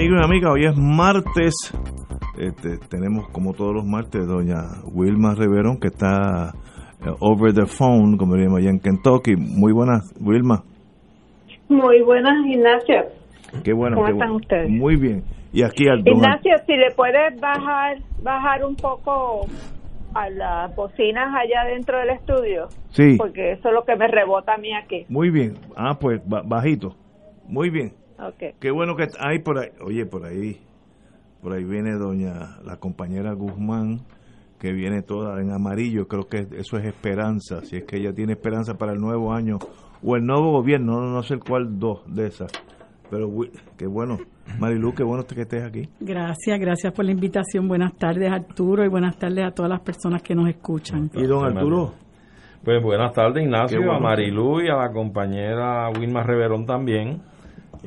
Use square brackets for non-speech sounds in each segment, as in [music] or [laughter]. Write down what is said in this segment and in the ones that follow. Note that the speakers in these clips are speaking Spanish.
Amigos y amigas, hoy es martes. Este, tenemos como todos los martes doña Wilma Riverón que está eh, over the phone, como diríamos allá en Kentucky. Muy buenas, Wilma. Muy buenas, Ignacio. Qué bueno. ¿Cómo qué están bueno. ustedes? Muy bien. Y aquí al Ignacio, si le puedes bajar bajar un poco a las bocinas allá dentro del estudio, Sí, porque eso es lo que me rebota a mí aquí. muy bien. Ah, pues ba- bajito. Muy bien. Okay. Qué bueno que hay por ahí. Oye, por ahí. Por ahí viene doña, la compañera Guzmán, que viene toda en amarillo. Creo que eso es esperanza. Si es que ella tiene esperanza para el nuevo año o el nuevo gobierno, no, no sé cuál dos de esas. Pero qué bueno. Marilu, qué bueno que estés aquí. Gracias, gracias por la invitación. Buenas tardes Arturo y buenas tardes a todas las personas que nos escuchan. Y don Arturo, Pues buenas tardes, Ignacio, bueno. a Marilú y a la compañera Wilma Reverón también.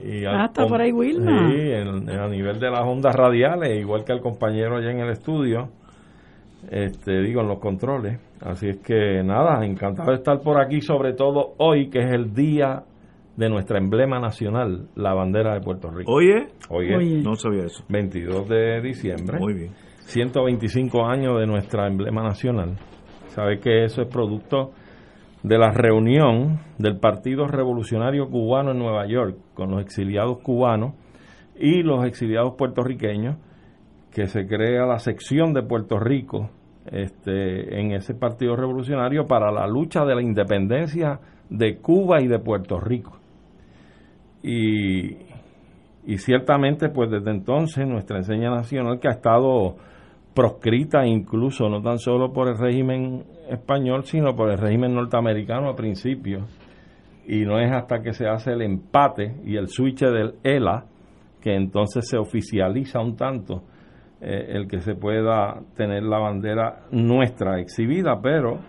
Y al Ah, está por ahí Wilma. Sí, en- en- a nivel de las ondas radiales, igual que al compañero allá en el estudio, este, digo, en los controles. Así es que nada, encantado de estar por aquí, sobre todo hoy, que es el día de nuestra emblema nacional, la bandera de Puerto Rico. oye, Hoy es Oye. no sabía eso. 22 de diciembre. Muy bien. 125 años de nuestra emblema nacional. Sabe que eso es producto de la reunión del Partido Revolucionario Cubano en Nueva York con los exiliados cubanos y los exiliados puertorriqueños, que se crea la sección de Puerto Rico este, en ese Partido Revolucionario para la lucha de la independencia de Cuba y de Puerto Rico. Y, y ciertamente, pues desde entonces nuestra enseña nacional que ha estado proscrita incluso no tan solo por el régimen español, sino por el régimen norteamericano a principio. Y no es hasta que se hace el empate y el switch del ELA que entonces se oficializa un tanto eh, el que se pueda tener la bandera nuestra exhibida, pero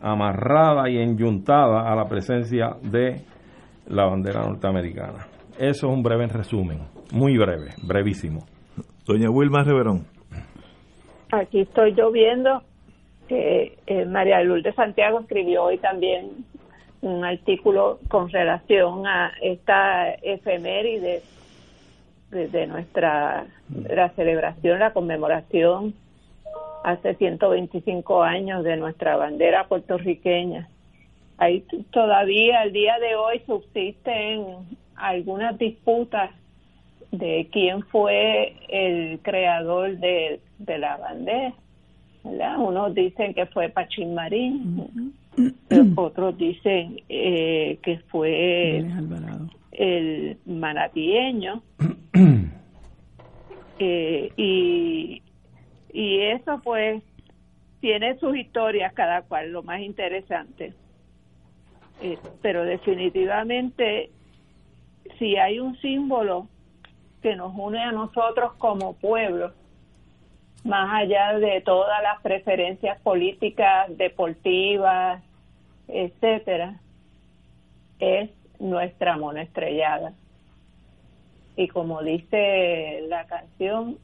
amarrada y enyuntada a la presencia de la bandera norteamericana. Eso es un breve resumen, muy breve, brevísimo. Doña Wilma Riverón. Aquí estoy yo viendo que eh, María Lourdes Santiago escribió hoy también un artículo con relación a esta efeméride de, de nuestra la celebración, la conmemoración hace 125 años de nuestra bandera puertorriqueña. Ahí todavía el día de hoy subsisten algunas disputas de quién fue el creador de la bandera. ¿Verdad? Unos dicen que fue Pachín Marín, otros dicen eh, que fue el manatieño. [clears throat] Eh, y, y eso pues tiene sus historias cada cual, lo más interesante. Eh, pero definitivamente si hay un símbolo que nos une a nosotros como pueblo, más allá de todas las preferencias políticas, deportivas, etcétera, es nuestra mona estrellada. Y como dice la canción,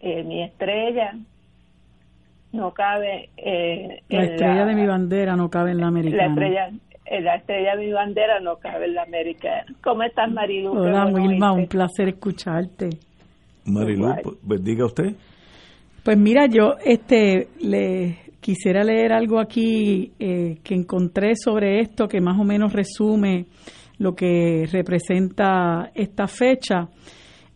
eh, mi estrella no cabe eh, La en estrella la- de mi bandera no cabe en la la americana. estrella eh, la estrella de mi bandera no cabe en la americana. ¿Cómo estás, Marilu? Hola bueno Wilma, un placer escucharte. Marilu, Igual. pues, pues usted. Pues mira, yo este le quisiera leer algo aquí eh, que encontré sobre esto que más o menos resume lo que representa esta fecha.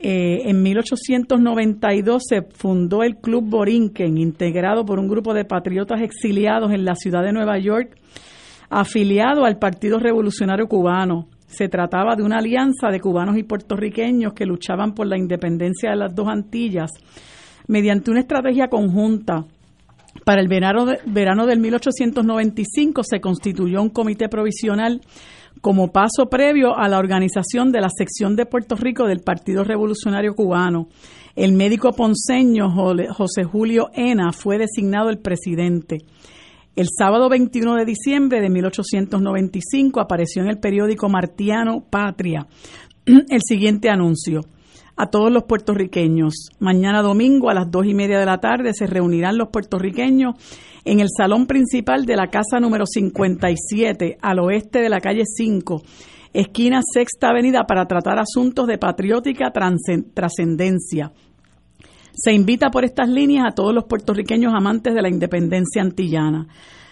Eh, en 1892 se fundó el Club Borinquen, integrado por un grupo de patriotas exiliados en la ciudad de Nueva York, afiliado al Partido Revolucionario Cubano. Se trataba de una alianza de cubanos y puertorriqueños que luchaban por la independencia de las dos Antillas mediante una estrategia conjunta. Para el verano, verano del 1895 se constituyó un comité provisional como paso previo a la organización de la sección de Puerto Rico del Partido Revolucionario Cubano. El médico ponceño José Julio Ena fue designado el presidente. El sábado 21 de diciembre de 1895 apareció en el periódico martiano Patria [clears throat] el siguiente anuncio. A todos los puertorriqueños, mañana domingo a las dos y media de la tarde se reunirán los puertorriqueños en el salón principal de la casa número 57, al oeste de la calle 5, esquina Sexta Avenida, para tratar asuntos de patriótica trascendencia. Se invita por estas líneas a todos los puertorriqueños amantes de la independencia antillana.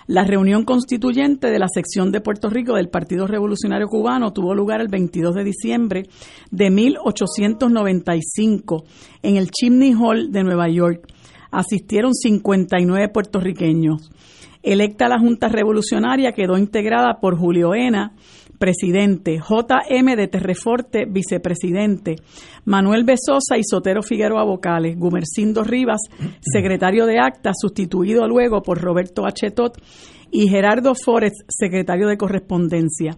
La reunión constituyente de la sección de Puerto Rico del Partido Revolucionario Cubano tuvo lugar el 22 de diciembre de 1895 en el Chimney Hall de Nueva York asistieron 59 puertorriqueños. Electa la Junta Revolucionaria quedó integrada por Julio Ena, presidente, J.M. de Terreforte, vicepresidente, Manuel Besosa y Sotero Figueroa vocales, Gumercindo Rivas, secretario de acta, sustituido luego por Roberto Achetot, y Gerardo Forest, secretario de correspondencia.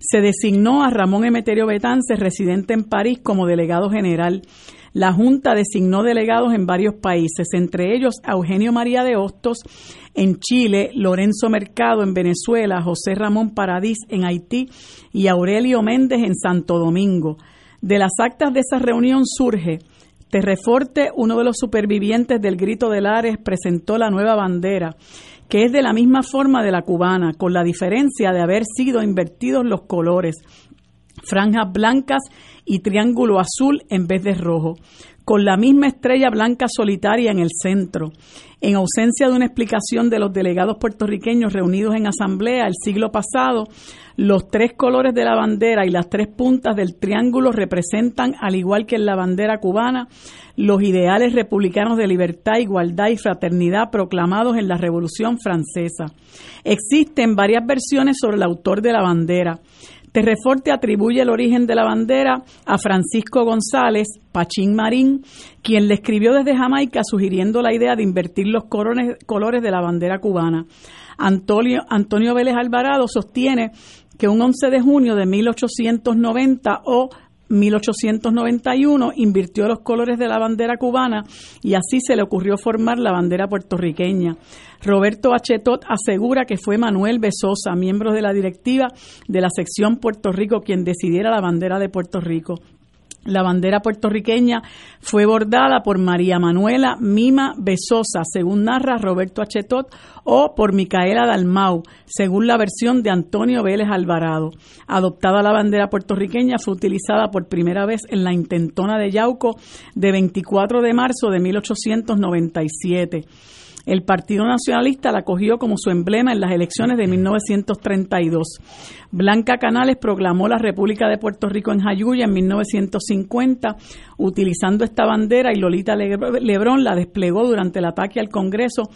Se designó a Ramón Emeterio Betance, residente en París, como delegado general la Junta designó delegados en varios países, entre ellos a Eugenio María de Hostos en Chile, Lorenzo Mercado en Venezuela, José Ramón Paradís en Haití y Aurelio Méndez en Santo Domingo. De las actas de esa reunión surge Terreforte, uno de los supervivientes del Grito de Lares, presentó la nueva bandera, que es de la misma forma de la cubana, con la diferencia de haber sido invertidos los colores, franjas blancas y triángulo azul en vez de rojo, con la misma estrella blanca solitaria en el centro. En ausencia de una explicación de los delegados puertorriqueños reunidos en asamblea el siglo pasado, los tres colores de la bandera y las tres puntas del triángulo representan, al igual que en la bandera cubana, los ideales republicanos de libertad, igualdad y fraternidad proclamados en la Revolución Francesa. Existen varias versiones sobre el autor de la bandera. Terreforte atribuye el origen de la bandera a Francisco González Pachín Marín, quien le escribió desde Jamaica sugiriendo la idea de invertir los colores de la bandera cubana. Antonio, Antonio Vélez Alvarado sostiene que un 11 de junio de 1890 o 1891 invirtió los colores de la bandera cubana y así se le ocurrió formar la bandera puertorriqueña. Roberto Achetot asegura que fue Manuel Besosa, miembro de la directiva de la sección Puerto Rico, quien decidiera la bandera de Puerto Rico. La bandera puertorriqueña fue bordada por María Manuela Mima Besosa, según narra Roberto Achetot, o por Micaela Dalmau, según la versión de Antonio Vélez Alvarado. Adoptada la bandera puertorriqueña, fue utilizada por primera vez en la intentona de Yauco de 24 de marzo de 1897. El Partido Nacionalista la cogió como su emblema en las elecciones de 1932. Blanca Canales proclamó la República de Puerto Rico en Jayuya en 1950, utilizando esta bandera y Lolita Lebrón la desplegó durante el ataque al Congreso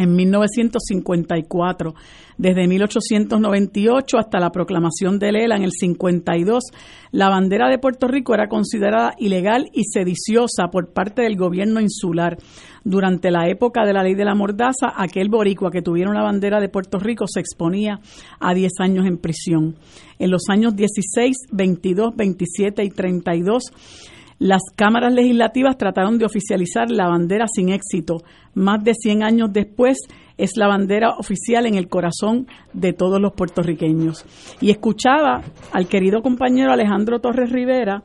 en 1954. Desde 1898 hasta la proclamación de Lela en el 52, la bandera de Puerto Rico era considerada ilegal y sediciosa por parte del gobierno insular. Durante la época de la ley de la mordaza, aquel boricua que tuviera una bandera de Puerto Rico se exponía a 10 años en prisión. En los años 16, 22, 27 y 32, las cámaras legislativas trataron de oficializar la bandera sin éxito. Más de 100 años después es la bandera oficial en el corazón de todos los puertorriqueños. Y escuchaba al querido compañero Alejandro Torres Rivera,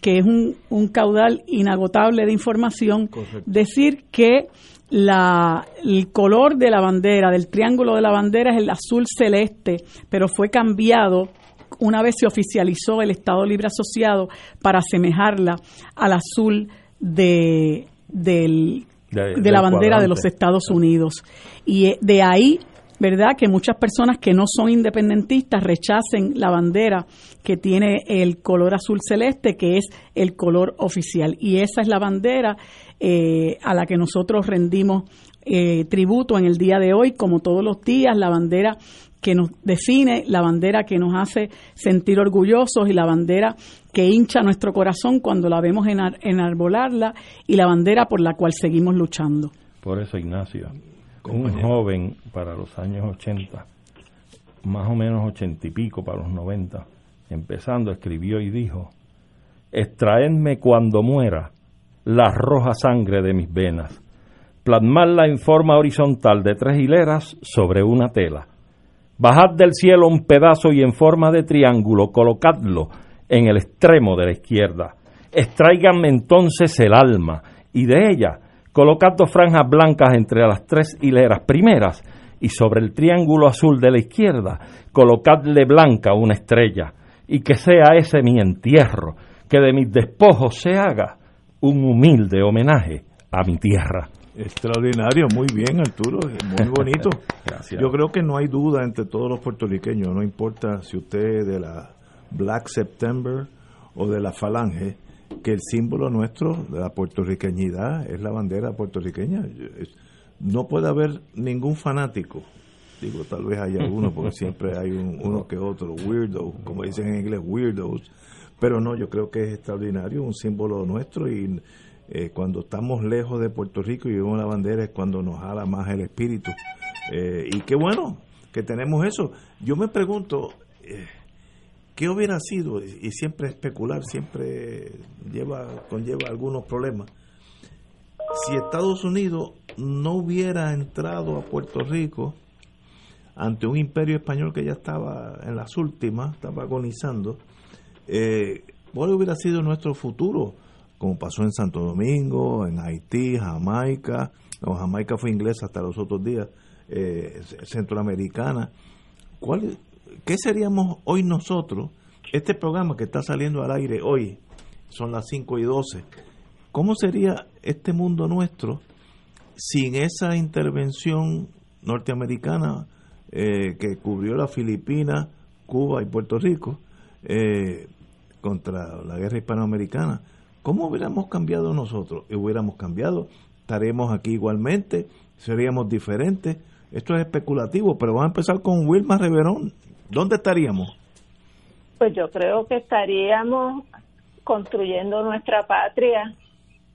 que es un, caudal inagotable de información, decir que la, el color de la bandera, del triángulo de la bandera es el azul celeste, pero fue cambiado una vez se oficializó el Estado Libre Asociado para asemejarla al azul de, de, la bandera de los Estados Unidos. Y eh, de ahí ¿verdad? Que muchas personas que no son independentistas rechacen la bandera que tiene el color azul celeste, que es el color oficial. Y esa es la bandera eh, a la que nosotros rendimos eh, tributo en el día de hoy, como todos los días, la bandera que nos define, la bandera que nos hace sentir orgullosos y la bandera que hincha nuestro corazón cuando la vemos enarbolarla y la bandera por la cual seguimos luchando. Por eso, Ignacio, un joven para los años 80, más o menos ochenta y pico para los 90, empezando, escribió y dijo, extraedme cuando muera la roja sangre de mis venas, plasmarla en forma horizontal de tres hileras sobre una tela. Bajad del cielo un pedazo y en forma de triángulo colocadlo en el extremo de la izquierda. Extraiganme entonces el alma y de ella colocad dos franjas blancas entre las tres hileras primeras y sobre el triángulo azul de la izquierda colocadle blanca una estrella y que sea ese mi entierro, que de mis despojos se haga un humilde homenaje a mi tierra. Extraordinario, muy bien Arturo, muy [laughs] bonito. Yo creo que no hay duda entre todos los puertorriqueños, no importa si usted es de la Black September o de la Falange, que el símbolo nuestro de la puertorriqueñidad es la bandera puertorriqueña. No puede haber ningún fanático, digo, tal vez haya alguno, porque [laughs] siempre hay uno que otro, weirdo, como dicen en inglés, weirdos, pero no, yo creo que es extraordinario, un símbolo nuestro y eh, cuando estamos lejos de Puerto Rico y vemos la bandera es cuando nos jala más el espíritu. Eh, y qué bueno que tenemos eso. Yo me pregunto, eh, ¿qué hubiera sido? Y siempre especular, siempre lleva conlleva algunos problemas. Si Estados Unidos no hubiera entrado a Puerto Rico ante un imperio español que ya estaba en las últimas, estaba agonizando, ¿cuál hubiera sido nuestro futuro? Como pasó en Santo Domingo, en Haití, Jamaica, no, Jamaica fue inglesa hasta los otros días, eh, centroamericana. ¿Cuál, ¿Qué seríamos hoy nosotros? Este programa que está saliendo al aire hoy, son las 5 y 12, ¿cómo sería este mundo nuestro sin esa intervención norteamericana eh, que cubrió la Filipinas, Cuba y Puerto Rico eh, contra la guerra hispanoamericana? ¿Cómo hubiéramos cambiado nosotros? ¿Hubiéramos cambiado? ¿Estaremos aquí igualmente? ¿Seríamos diferentes? Esto es especulativo, pero vamos a empezar con Wilma Reverón. ¿Dónde estaríamos? Pues yo creo que estaríamos construyendo nuestra patria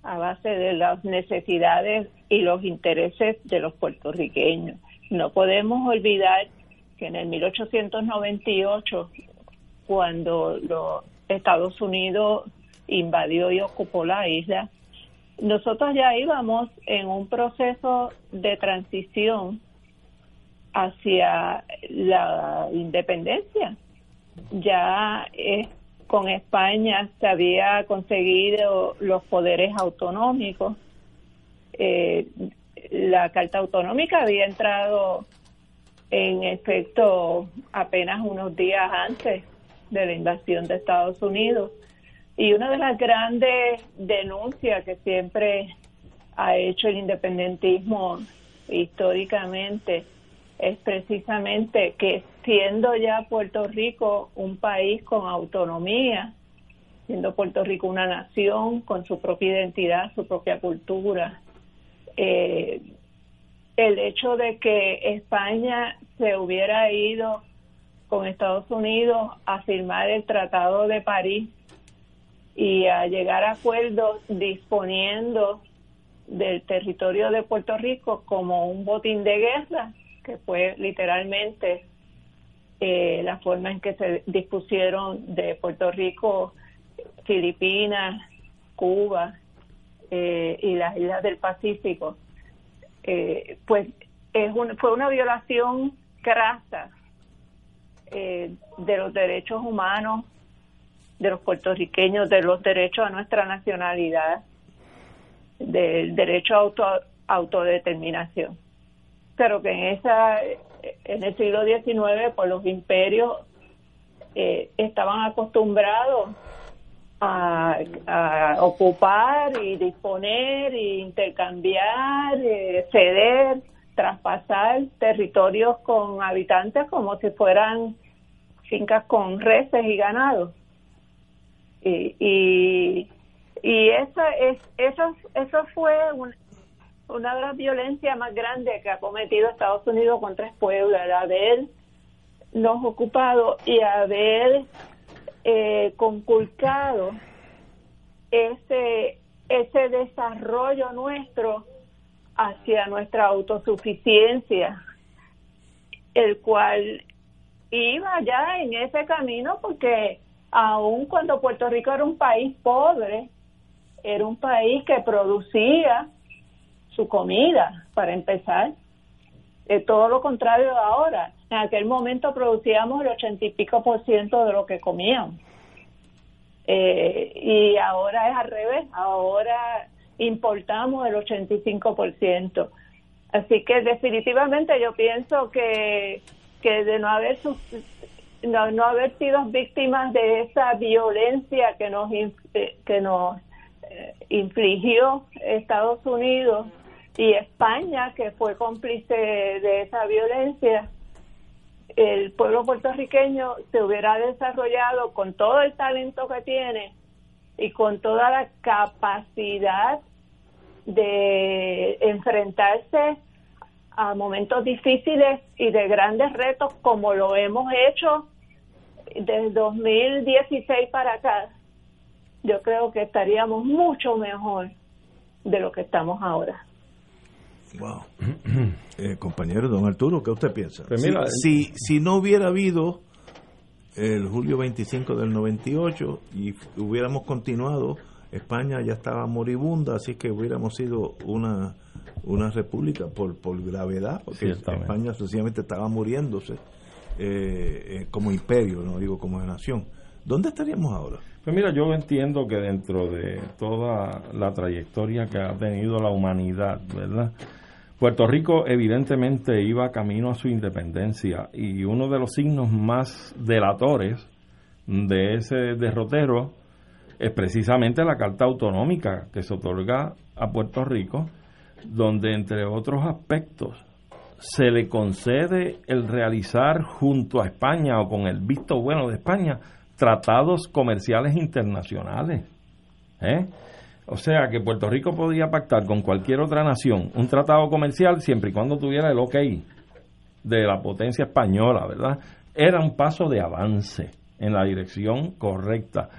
a base de las necesidades y los intereses de los puertorriqueños. No podemos olvidar que en el 1898, cuando los Estados Unidos invadió y ocupó la isla, nosotros ya íbamos en un proceso de transición hacia la independencia. Ya eh, con España se había conseguido los poderes autonómicos. Eh, la Carta Autonómica había entrado en efecto apenas unos días antes de la invasión de Estados Unidos. Y una de las grandes denuncias que siempre ha hecho el independentismo históricamente es precisamente que siendo ya Puerto Rico un país con autonomía, siendo Puerto Rico una nación con su propia identidad, su propia cultura, eh, el hecho de que España se hubiera ido con Estados Unidos a firmar el Tratado de París y a llegar a acuerdos disponiendo del territorio de Puerto Rico como un botín de guerra, que fue literalmente eh, la forma en que se dispusieron de Puerto Rico, Filipinas, Cuba eh, y las islas del Pacífico. Eh, pues es fue una violación crasa de los derechos humanos de los puertorriqueños, de los derechos a nuestra nacionalidad, del derecho a auto, autodeterminación. Pero que en esa en el siglo XIX, pues los imperios eh, estaban acostumbrados a, ocupar y disponer e intercambiar, eh, ceder traspasar territorios con habitantes como si fueran fincas con reses y ganados. Y, y, eso, es, eso, eso fue una de las violencias más grandes que ha cometido Estados Unidos contra el pueblo, el haber nos ocupado y haber eh, conculcado ese, ese desarrollo nuestro hacia nuestra autosuficiencia, el cual iba ya en ese camino porque aun cuando Puerto Rico era un país pobre, era un país que producía su comida, para empezar. Todo lo contrario de ahora. En aquel momento producíamos el ochenta y pico por ciento de lo que comíamos. Eh, y ahora es al revés, ahora importamos el 85%. Así que definitivamente yo pienso que, que de no haber no, no haber sido víctimas de esa violencia que nos eh, que nos eh, infligió Estados Unidos y España que fue cómplice de esa violencia el pueblo puertorriqueño se hubiera desarrollado con todo el talento que tiene y con toda la capacidad de enfrentarse a momentos difíciles y de grandes retos como lo hemos hecho desde 2016 para acá, yo creo que estaríamos mucho mejor de lo que estamos ahora. Wow. [clears throat] Eh, compañero don Arturo, ¿qué usted piensa? Pues si, si, no hubiera habido el julio 25 del 98 y hubiéramos continuado, España ya estaba moribunda, así que hubiéramos sido una, una república por, por gravedad, porque España sencillamente estaba muriéndose eh, eh, como imperio, no digo como nación. ¿Dónde estaríamos ahora? Pues mira, yo entiendo que dentro de toda la trayectoria que ha tenido la humanidad, ¿verdad? Puerto Rico evidentemente iba camino a su independencia y uno de los signos más delatores de ese derrotero es precisamente la Carta Autonómica que se otorga a Puerto Rico, donde entre otros aspectos se le concede el realizar junto a España o con el visto bueno de España tratados comerciales internacionales. ¿eh? O sea que Puerto Rico podía pactar con cualquier otra nación un tratado comercial siempre y cuando tuviera el ok de la potencia española, ¿verdad? Era un paso de avance en la dirección correcta,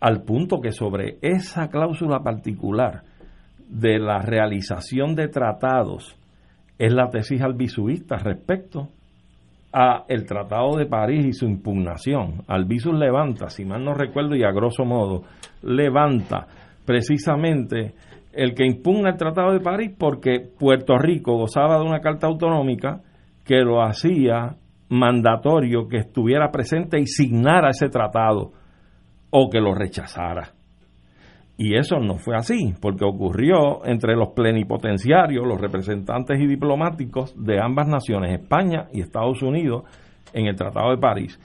al punto que sobre esa cláusula particular de la realización de tratados es la tesis albisuista respecto a el Tratado de París y su impugnación. Albizus levanta, si mal no recuerdo y a grosso modo, levanta precisamente el que impugna el Tratado de París porque Puerto Rico gozaba de una carta autonómica que lo hacía mandatorio que estuviera presente y signara ese tratado o que lo rechazara. Y eso no fue así, porque ocurrió entre los plenipotenciarios, los representantes y diplomáticos de ambas naciones, España y Estados Unidos, en el Tratado de París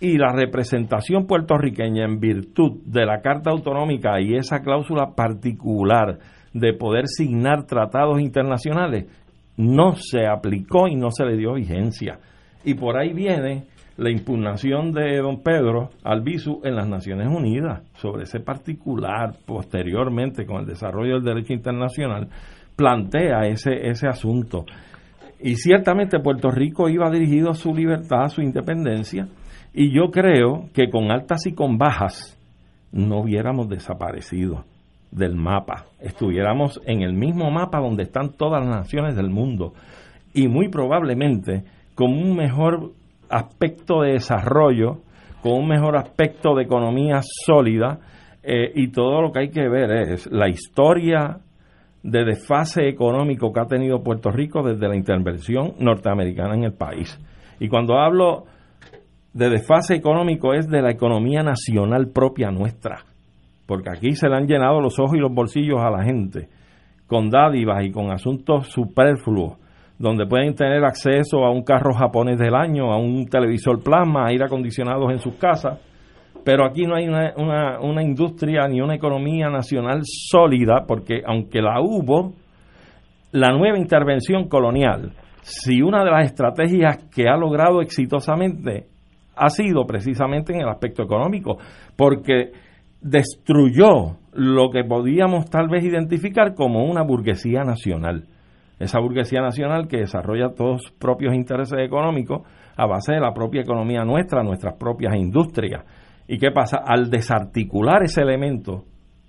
y la representación puertorriqueña en virtud de la Carta Autonómica y esa cláusula particular de poder signar tratados internacionales no se aplicó y no se le dio vigencia. Y por ahí viene la impugnación de don Pedro Albizu en las Naciones Unidas sobre ese particular, posteriormente con el desarrollo del derecho internacional, plantea ese, ese asunto. Y ciertamente Puerto Rico iba dirigido a su libertad, a su independencia, y yo creo que con altas y con bajas no hubiéramos desaparecido del mapa, estuviéramos en el mismo mapa donde están todas las naciones del mundo y muy probablemente con un mejor aspecto de desarrollo, con un mejor aspecto de economía sólida eh, y todo lo que hay que ver es la historia de desfase económico que ha tenido Puerto Rico desde la intervención norteamericana en el país. Y cuando hablo de desfase económico es de la economía nacional propia nuestra, porque aquí se le han llenado los ojos y los bolsillos a la gente con dádivas y con asuntos superfluos, donde pueden tener acceso a un carro japonés del año, a un televisor plasma, a aire acondicionados en sus casas, pero aquí no hay una, una, una industria ni una economía nacional sólida, porque aunque la hubo, la nueva intervención colonial si una de las estrategias que ha logrado exitosamente ha sido precisamente en el aspecto económico, porque destruyó lo que podíamos tal vez identificar como una burguesía nacional. Esa burguesía nacional que desarrolla todos sus propios intereses económicos a base de la propia economía nuestra, nuestras propias industrias. ¿Y qué pasa? Al desarticular ese elemento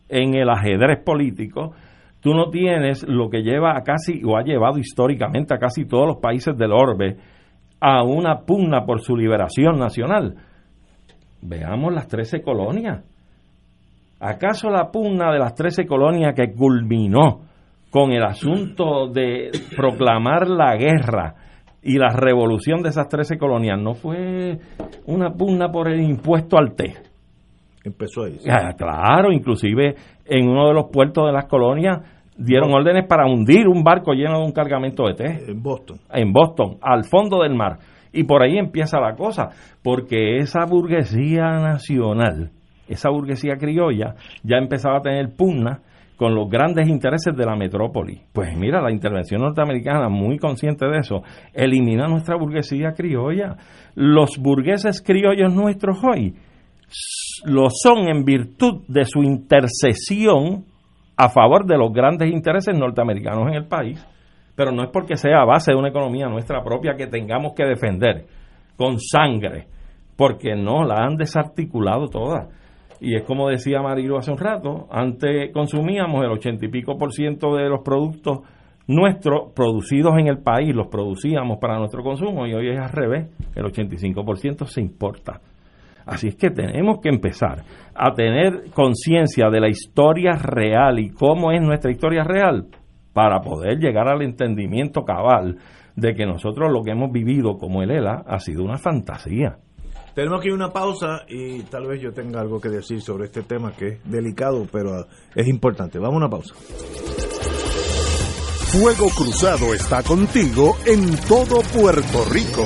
en el ajedrez político, tú no tienes lo que lleva a casi, o ha llevado históricamente a casi todos los países del orbe, a una pugna por su liberación nacional. Veamos las 13 colonias. ¿Acaso la pugna de las 13 colonias que culminó con el asunto de proclamar la guerra y la revolución de esas 13 colonias no fue una pugna por el impuesto al té? Empezó ahí. Ah, claro, inclusive en uno de los puertos de las colonias dieron órdenes para hundir un barco lleno de un cargamento de té. En Boston. En Boston, al fondo del mar. Y por ahí empieza la cosa, porque esa burguesía nacional, esa burguesía criolla, ya empezaba a tener pugna con los grandes intereses de la metrópoli. Pues mira, la intervención norteamericana, muy consciente de eso, elimina nuestra burguesía criolla. Los burgueses criollos nuestros hoy lo son en virtud de su intercesión a favor de los grandes intereses norteamericanos en el país, pero no es porque sea a base de una economía nuestra propia que tengamos que defender con sangre, porque no la han desarticulado toda. Y es como decía Marilo hace un rato, antes consumíamos el ochenta y pico por ciento de los productos nuestros producidos en el país, los producíamos para nuestro consumo y hoy es al revés, el 85% se importa. Así es que tenemos que empezar a tener conciencia de la historia real y cómo es nuestra historia real para poder llegar al entendimiento cabal de que nosotros lo que hemos vivido como el ELA ha sido una fantasía. Tenemos aquí una pausa y tal vez yo tenga algo que decir sobre este tema que es delicado, pero es importante. Vamos a una pausa. Fuego Cruzado está contigo en todo Puerto Rico.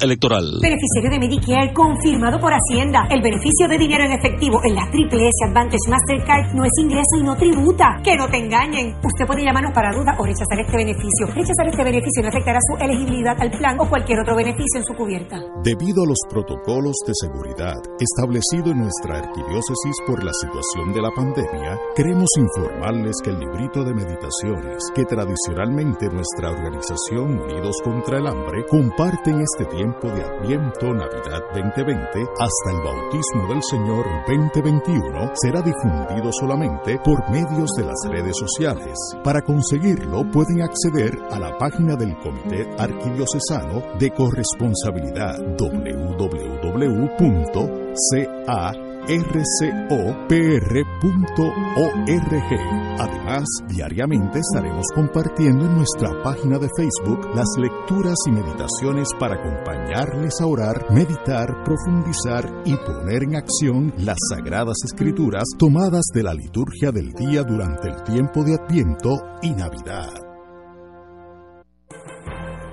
Electoral. Beneficiario de Medicare confirmado por Hacienda. El beneficio de dinero en efectivo en la Triple S Advantage Mastercard no es ingreso y no tributa. Que no te engañen. Usted puede llamarnos para duda o rechazar este beneficio. Rechazar este beneficio no afectará su elegibilidad al plan o cualquier otro beneficio en su cubierta. Debido a los protocolos de seguridad establecidos en nuestra arquidiócesis por la situación de la pandemia, queremos informarles que el librito de meditaciones que tradicionalmente nuestra organización Unidos contra el Hambre comparte en este tiempo de Adviento Navidad 2020 hasta el bautismo del Señor 2021 será difundido solamente por medios de las redes sociales. Para conseguirlo pueden acceder a la página del Comité Arquidiocesano de Corresponsabilidad www.ca rcopr.org. Además, diariamente estaremos compartiendo en nuestra página de Facebook las lecturas y meditaciones para acompañarles a orar, meditar, profundizar y poner en acción las sagradas escrituras tomadas de la liturgia del día durante el tiempo de Adviento y Navidad.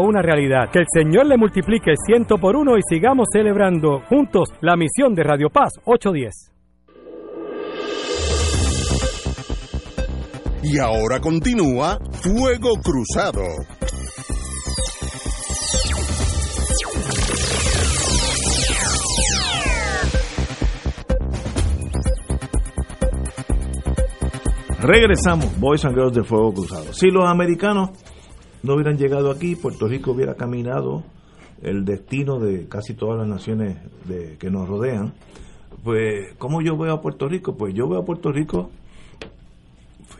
una realidad. Que el Señor le multiplique ciento por uno y sigamos celebrando juntos la misión de Radio Paz 810. Y ahora continúa Fuego Cruzado. Regresamos, Boys and Girls de Fuego Cruzado. Si los americanos no hubieran llegado aquí, Puerto Rico hubiera caminado el destino de casi todas las naciones de, que nos rodean. Pues, ¿cómo yo veo a Puerto Rico? Pues yo veo a Puerto Rico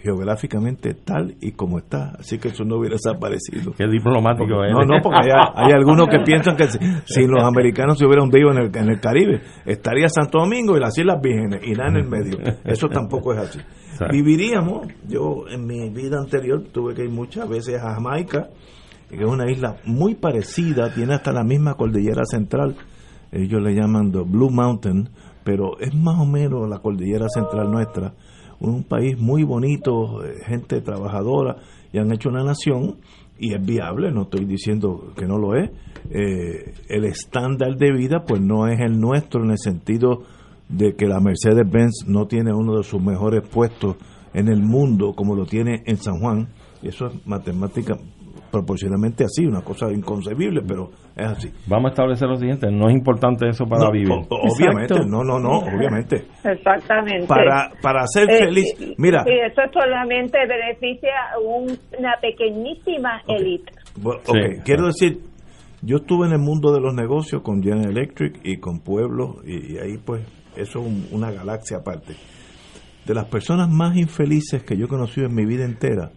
geográficamente tal y como está, así que eso no hubiera desaparecido. Qué diplomático es. No, no, porque hay, algunos que piensan que si, los americanos se hubieran hundido en el, en el Caribe, estaría Santo Domingo y las Islas Vírgenes y nada en el medio. Eso tampoco es así. Viviríamos, yo en mi vida anterior tuve que ir muchas veces a Jamaica, que es una isla muy parecida, tiene hasta la misma cordillera central, ellos le llaman the Blue Mountain, pero es más o menos la cordillera central nuestra. Un país muy bonito, eh, gente trabajadora, y han hecho una nación, y es viable, no estoy diciendo que no lo es. Eh, el estándar de vida, pues no es el nuestro en el sentido de que la Mercedes-Benz no tiene uno de sus mejores puestos en el mundo como lo tiene en San Juan. Y eso es matemática proporcionalmente así, una cosa inconcebible, pero es así. Vamos a establecer lo siguiente, no es importante eso para vivir. obviamente, no, no, no, obviamente. Exactamente. Para, para ser eh, feliz, mira. Sí, eso solamente beneficia a una pequeñísima élite. quiero decir, yo estuve en el mundo de los negocios con General Electric y con Pueblo, y, ahí pues eso es una galaxia aparte. De las personas más infelices que yo he conocido en mi vida entera,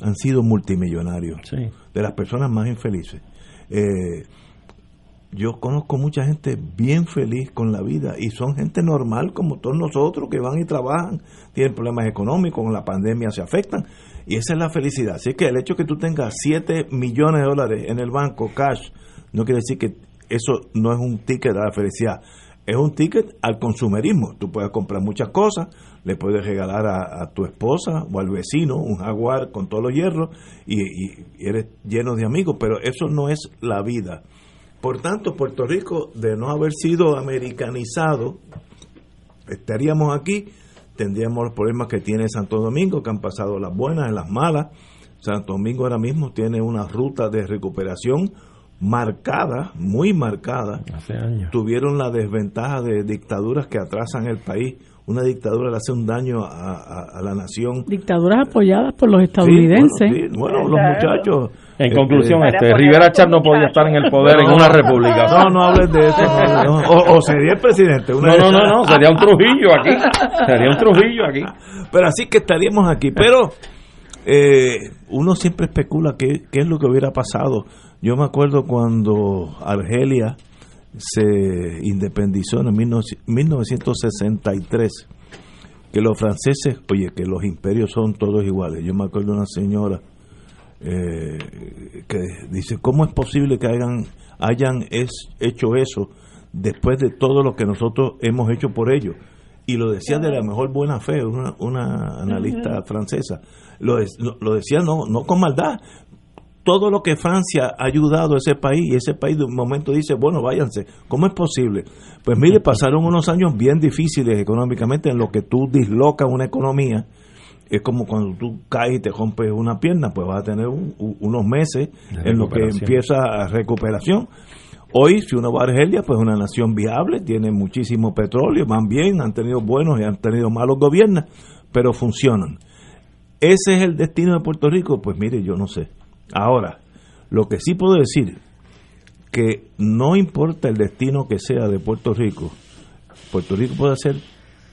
han sido multimillonarios, de las personas más infelices. Eh, yo conozco mucha gente bien feliz con la vida y son gente normal como todos nosotros que van y trabajan, tienen problemas económicos, con la pandemia se afectan y esa es la felicidad. Así que el hecho de que tú tengas 7 millones de dólares en el banco cash no quiere decir que eso no es un ticket a la felicidad, es un ticket al consumerismo. Tú puedes comprar muchas cosas, le puedes regalar a, tu esposa o al vecino un jaguar con todos los hierros y, eres lleno de amigos, pero eso no es la vida. Por tanto, Puerto Rico, de no haber sido americanizado, estaríamos aquí, tendríamos los problemas que tiene Santo Domingo, que han pasado las buenas y las malas. Santo Domingo ahora mismo tiene una ruta de recuperación marcada, muy marcada. Hace años. Tuvieron la desventaja de dictaduras que atrasan el país una dictadura le hace un daño a, la nación. Dictaduras apoyadas por los estadounidenses. bueno, los muchachos. En este, conclusión, este, Rivera Char no podía estar en el poder en una república. No, no hables de eso. o, sería el presidente. no, no, no, no, sería un Trujillo aquí. Sería un Trujillo aquí. Pero así que estaríamos aquí. Pero eh, uno siempre especula qué, qué es lo que hubiera pasado. Yo me acuerdo cuando Argelia se independizó en 1963, que los franceses, oye, que los imperios son todos iguales. Yo me acuerdo de una señora eh, que dice, ¿cómo es posible que hayan, hayan es, hecho eso después de todo lo que nosotros hemos hecho por ellos? Y lo decía de la mejor buena fe, una, una analista francesa. Lo, lo, decía no, no con maldad, todo lo que Francia ha ayudado a ese país y ese país de un momento dice, bueno, váyanse, ¿cómo es posible? Pues mire, pasaron unos años bien difíciles económicamente en lo que tú dislocas una economía. Es como cuando tú caes y te rompes una pierna, pues vas a tener unos meses en lo que empieza recuperación. Hoy, si uno va a Argelia, pues es una nación viable, tiene muchísimo petróleo, van bien, han tenido buenos y han tenido malos gobiernos, pero funcionan. ¿Ese es el destino de Puerto Rico? Pues mire, yo no sé. Ahora, lo que sí puedo decir, que no importa el destino que sea de Puerto Rico, Puerto Rico puede hacer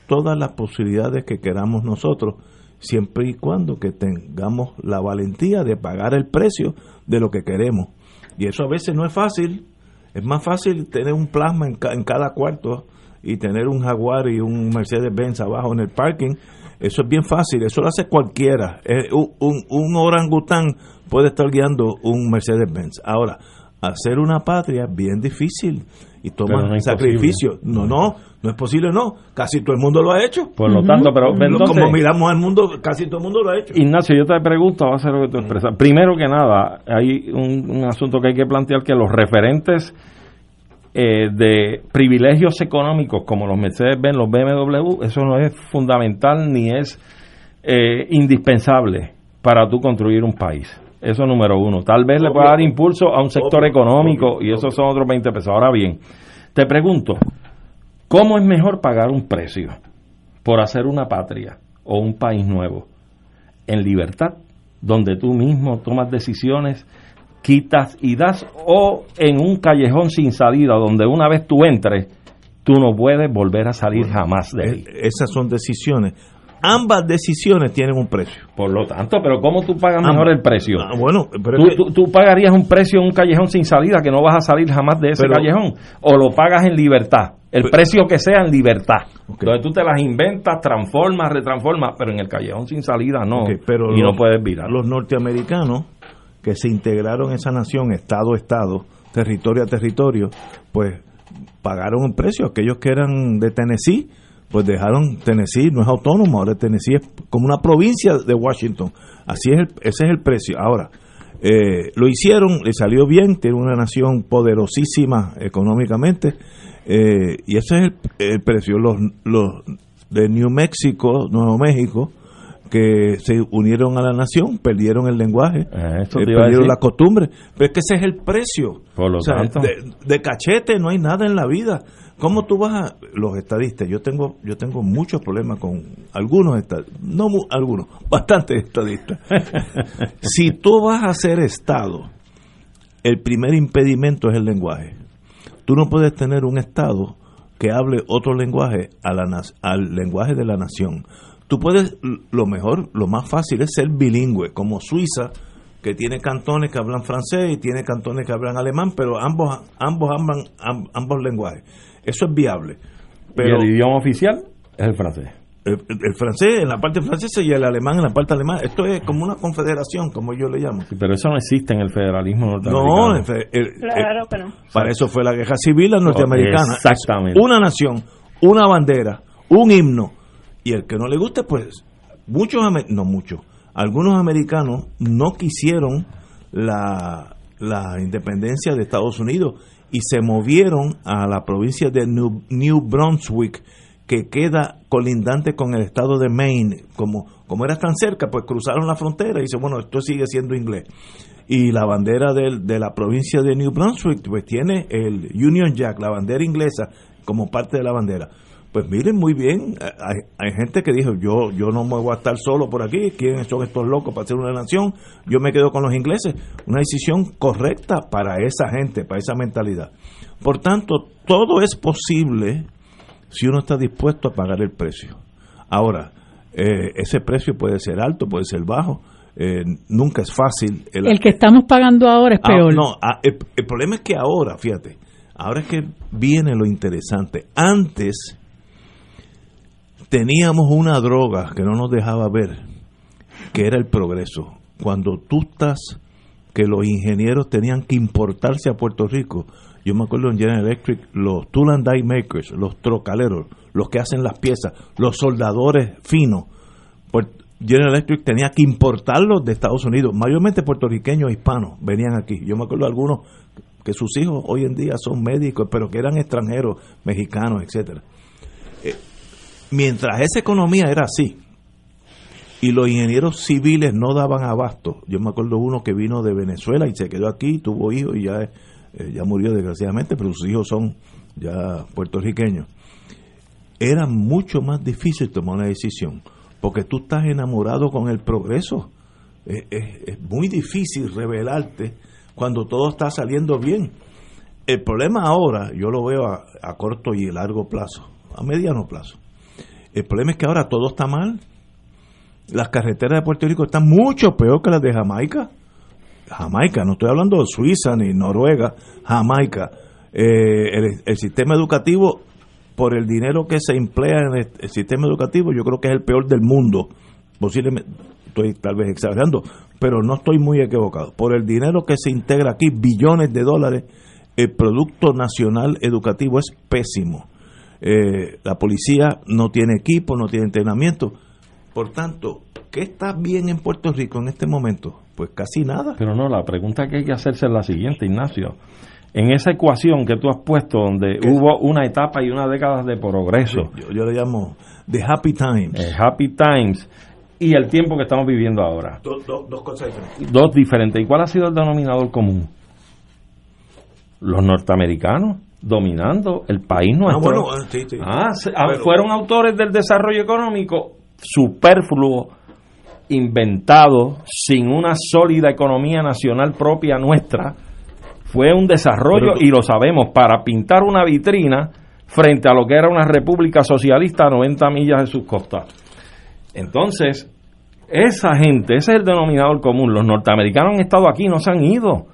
todas las posibilidades que queramos nosotros, siempre y cuando que tengamos la valentía de pagar el precio de lo que queremos. Y eso a veces no es fácil, es más fácil tener un plasma en, cada cuarto y tener un Jaguar y un Mercedes-Benz abajo en el parking. Eso es bien fácil, eso lo hace cualquiera. un orangután puede estar guiando un Mercedes-Benz. Ahora, hacer una patria es bien difícil y toma sacrificio. No, no, no es posible, no. Casi todo el mundo lo ha hecho. Por lo tanto, pero como miramos al mundo, casi todo el mundo lo ha hecho. Ignacio, yo te pregunto, va a ser lo que tú expresas. Primero que nada, hay un, asunto que hay que plantear que los referentes eh, de privilegios económicos como los Mercedes-Benz, los BMW, eso no es fundamental ni es eh, indispensable para tú construir un país. Eso número uno. Tal vez le pueda dar impulso a un sector económico y esos son otros 20 pesos. Ahora bien, te pregunto, ¿cómo es mejor pagar un precio por hacer una patria o un país nuevo? ¿En libertad donde tú mismo tomas decisiones, quitas y das, o en un callejón sin salida, donde una vez tú entres, tú no puedes volver a salir jamás de ahí. Eh, esas son decisiones. Ambas decisiones tienen un precio. Por lo tanto, pero ¿cómo tú pagas mejor el precio? Ah, bueno, pero ¿Tú, que- tú- tú pagarías un precio en un callejón sin salida que no vas a salir jamás de ese Pero- callejón? ¿O lo pagas en libertad? El Pero- precio que sea en libertad. Ok. Entonces tú te las inventas, transformas, retransformas, pero en el callejón sin salida no. Pero y no puedes virar. Los norteamericanos que se integraron en esa nación, estado a estado, territorio a territorio, pues pagaron un precio. Aquellos que eran de Tennessee, pues dejaron Tennessee, no es autónomo, ahora Tennessee es como una provincia de Washington. Así es, el, ese es el precio. Ahora, eh, lo hicieron, le salió bien, tiene una nación poderosísima económicamente, eh, y ese es el, el precio. Los, los de New Mexico, Nuevo México, que se unieron a la nación, perdieron el lenguaje, Eh, eh, perdieron la costumbre. Pero es que ese es el precio. Por lo O sea, tanto. de, de cachete no hay nada en la vida. ¿Cómo tú vas a los estadistas? Yo tengo yo tengo muchos problemas con algunos estadistas, no mu- algunos, bastantes estadistas. [laughs] si tú vas a ser estado, el primer impedimento es el lenguaje. Tú no puedes tener un estado que hable otro lenguaje a la, al lenguaje de la nación. Tú puedes, lo mejor, lo más fácil es ser bilingüe, como Suiza, que tiene cantones que hablan francés y tiene cantones que hablan alemán, pero ambos ambos hablan am- ambos lenguajes. Eso es viable. Pero y el idioma oficial es el francés. el, el francés en la parte francesa y el alemán en la parte alemana. Esto es como una confederación, como yo le llamo. Sí, Pero eso no existe en el federalismo No, norteamericano. fe- el- Claro que no. para eso fue la guerra civil la norteamericana. Exactamente. Es Una nación, una bandera, un himno. Y el que no le guste, pues, muchos, no muchos, algunos americanos no quisieron la, la independencia de Estados Unidos y se movieron a la provincia de New, Brunswick, que queda colindante con el estado de Maine. Como, como era tan cerca, pues cruzaron la frontera y dice, bueno, esto sigue siendo inglés. Y la bandera del- de, la provincia de New Brunswick, pues tiene el Union Jack, la bandera inglesa, como parte de la bandera. Pues miren muy bien, hay, hay gente que dijo, yo, yo no me voy a estar solo por aquí, ¿quiénes son estos locos para hacer una nación? Yo me quedo con los ingleses. Una decisión correcta para esa gente, para esa mentalidad. Por tanto, todo es posible si uno está dispuesto a pagar el precio. Ahora, eh, ese precio puede ser alto, puede ser bajo, eh, nunca es fácil. El que estamos pagando ahora es Ah, peor. no, ah, el, el problema es que ahora, fíjate, ahora es que viene lo interesante. Antes teníamos una droga que no nos dejaba ver, que era el progreso. Cuando tú estás, que los ingenieros tenían que importarse a Puerto Rico, yo me acuerdo en General Electric, los tool and die makers, los trocaleros, los que hacen las piezas, los soldadores finos, pues General Electric tenía que importarlos de Estados Unidos, mayormente puertorriqueños hispanos venían aquí. Yo me acuerdo de algunos que sus hijos hoy en día son médicos, pero que eran extranjeros, mexicanos, etcétera. Mientras esa economía era así y los ingenieros civiles no daban abasto, yo me acuerdo uno que vino de Venezuela y se quedó aquí, tuvo hijos y ya, eh, ya murió desgraciadamente, pero sus hijos son ya puertorriqueños. Era mucho más difícil tomar una decisión porque tú estás enamorado con el progreso. Es, es- es muy difícil revelarte cuando todo está saliendo bien. El problema ahora, yo lo veo a, a corto y largo plazo, a mediano plazo. El problema es que ahora todo está mal. Las carreteras de Puerto Rico están mucho peor que las de Jamaica. Jamaica, no estoy hablando de Suiza ni Noruega, Jamaica. Eh, el, sistema educativo, por el dinero que se emplea en el sistema educativo, yo creo que es el peor del mundo. Posiblemente, estoy tal vez exagerando, pero no estoy muy equivocado. Por el dinero que se integra aquí, billones de dólares, el Producto Nacional Educativo es pésimo. Eh, la policía no tiene equipo, no tiene entrenamiento. Por tanto, ¿qué está bien en Puerto Rico en este momento? Pues casi nada. Pero no, la pregunta que hay que hacerse es la siguiente, Ignacio. En esa ecuación que tú has puesto, donde hubo una etapa y una década de progreso, Yo, yo le llamo The Happy Times. eh, Happy Times, y el tiempo que estamos viviendo ahora, Do- do- dos cosas diferentes. dos diferentes. ¿Y cuál ha sido el denominador común? Los norteamericanos dominando el país nuestro. bueno, sí, sí. Ah, se- ah, Pero- fueron autores del desarrollo económico superfluo inventado sin una sólida economía nacional propia nuestra. Fue un desarrollo, y lo sabemos, para pintar una vitrina frente a lo que era una república socialista a 90 millas de sus costas. Entonces, esa gente, ese es el denominador común. Los norteamericanos han estado aquí, no se han ido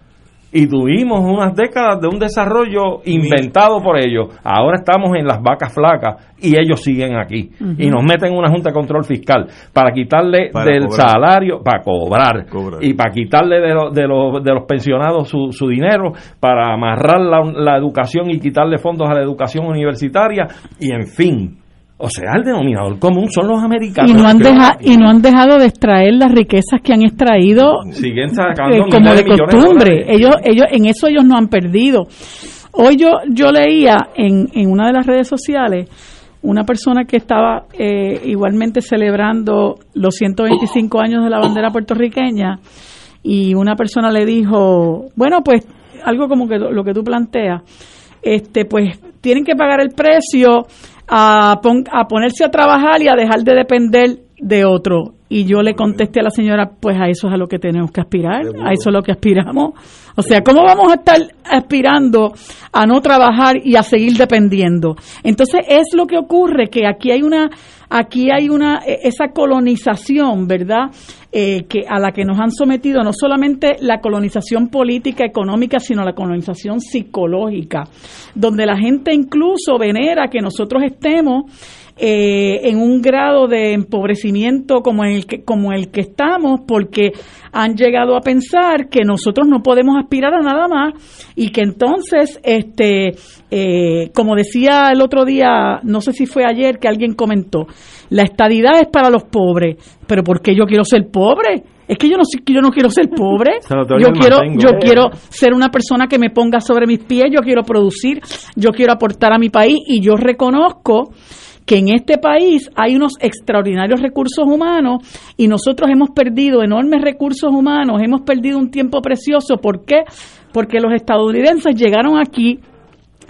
y tuvimos unas décadas de un desarrollo inventado por ellos. Ahora estamos en las vacas flacas y ellos siguen aquí. Y nos meten en una junta de control fiscal para quitarle del salario, para cobrar, y para quitarle de, de, de los pensionados su, su, dinero, para amarrar la, la educación y quitarle fondos a la educación universitaria. Y en fin o sea, el denominador común son los americanos. Y no han, y no han dejado de extraer las riquezas que han extraído Siguen sacando eh, como de, costumbre. ellos, ellos, en eso ellos no han perdido. Hoy yo, yo leía en, en una de las redes sociales una persona que estaba eh, igualmente celebrando los 125 años de la bandera puertorriqueña y una persona le dijo, bueno, pues algo como que lo que tú planteas, este, pues tienen que pagar el precio a, a ponerse a trabajar y a dejar de depender de otro. Y yo le contesté a la señora, pues a eso es a lo que tenemos que aspirar, a eso es lo que aspiramos. O sea, ¿cómo vamos a estar aspirando a no trabajar y a seguir dependiendo? Entonces es lo que ocurre, que aquí hay una, aquí hay una, e, esa colonización, ¿verdad? Eh, que a la que nos han sometido no solamente la colonización política, económica, sino la colonización psicológica, donde la gente incluso venera que nosotros estemos eh, en un grado de empobrecimiento como el que como el que estamos porque han llegado a pensar que nosotros no podemos aspirar a nada más y que entonces este eh, como decía el otro día no sé si fue ayer que alguien comentó la estadidad es para los pobres pero ¿por qué yo quiero ser pobre? es que yo no yo no quiero ser pobre [laughs] yo quiero yo quiero ser una persona que me ponga sobre mis pies yo quiero producir yo quiero aportar a mi país y yo reconozco que en este país hay unos extraordinarios recursos humanos y nosotros hemos perdido enormes recursos humanos, hemos perdido un tiempo precioso. ¿Por qué? Porque los estadounidenses llegaron aquí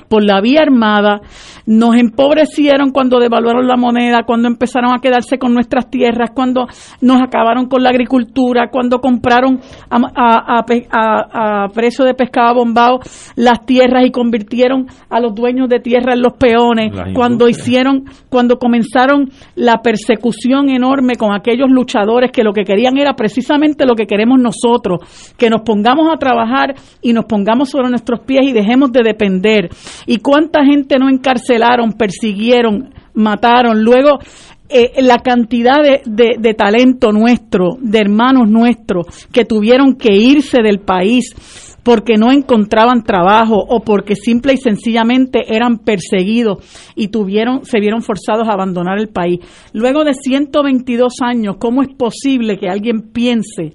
por la vía armada, nos empobrecieron cuando devaluaron la moneda, cuando empezaron a quedarse con nuestras tierras, cuando nos acabaron con la agricultura, cuando compraron a, a, precio de pescado bombado las tierras y convirtieron a los dueños de tierra en los peones, cuando hicieron, cuando comenzaron la persecución enorme con aquellos luchadores que lo que querían era precisamente lo que queremos nosotros, que nos pongamos a trabajar y nos pongamos sobre nuestros pies y dejemos de depender. ¿Y cuánta gente no encarcelaron, persiguieron, mataron? Luego, eh, la cantidad de, de, talento nuestro, de hermanos nuestros, que tuvieron que irse del país porque no encontraban trabajo o porque simple y sencillamente eran perseguidos y tuvieron, se vieron forzados a abandonar el país. Luego de 122 años, ¿cómo es posible que alguien piense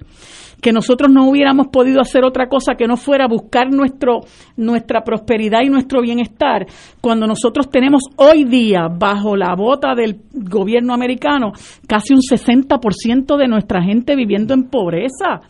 que nosotros no hubiéramos podido hacer otra cosa que no fuera buscar nuestro, nuestra prosperidad y nuestro bienestar, cuando nosotros tenemos hoy día, bajo la bota del gobierno americano, casi un 60% de nuestra gente viviendo en pobreza.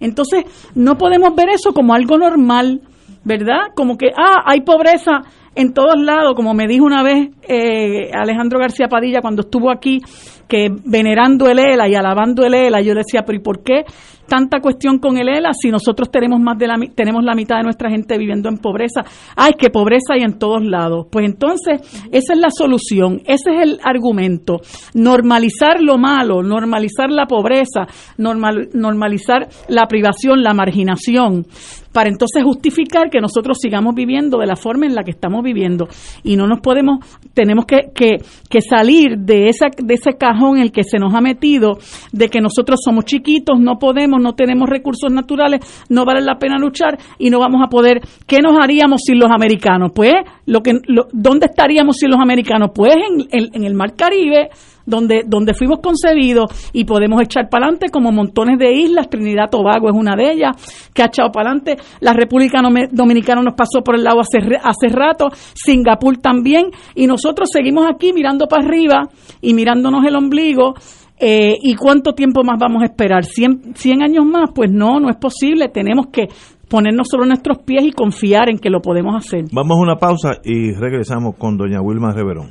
Entonces, no podemos ver eso como algo normal, ¿verdad? Como que, ah, hay pobreza en todos lados, como me dijo una vez eh, Alejandro García Padilla cuando estuvo aquí, que venerando el ELA y alabando el ELA, yo decía, pero ¿y por qué tanta cuestión con el ELA si nosotros tenemos más de la tenemos la mitad de nuestra gente viviendo en pobreza? Ay, que pobreza hay en todos lados. Pues entonces, esa es la solución, ese es el argumento. Normalizar lo malo, normalizar la pobreza, normalizar la privación, la marginación, para entonces justificar que nosotros sigamos viviendo de la forma en la que estamos viviendo y no nos podemos tenemos que, que, que salir de esa de ese en el que se nos ha metido de que nosotros somos chiquitos, no podemos, no tenemos recursos naturales, no vale la pena luchar y no vamos a poder. ¿Qué nos haríamos sin los americanos? Pues, lo que, ¿dónde estaríamos sin los americanos? Pues en, en el Mar Caribe donde, donde fuimos concebidos y podemos echar para adelante como montones de islas. Trinidad Tobago es una de ellas que ha echado para adelante. La República Dominicana nos pasó por el lado hace, hace rato, Singapur también, y nosotros seguimos aquí mirando para arriba y mirándonos el ombligo. Eh, ¿Y cuánto tiempo más vamos a esperar? ¿100, ¿100 años más? Pues no, no es posible. Tenemos que ponernos sobre nuestros pies y confiar en que lo podemos hacer. Vamos a una pausa y regresamos con doña Wilma Reverón.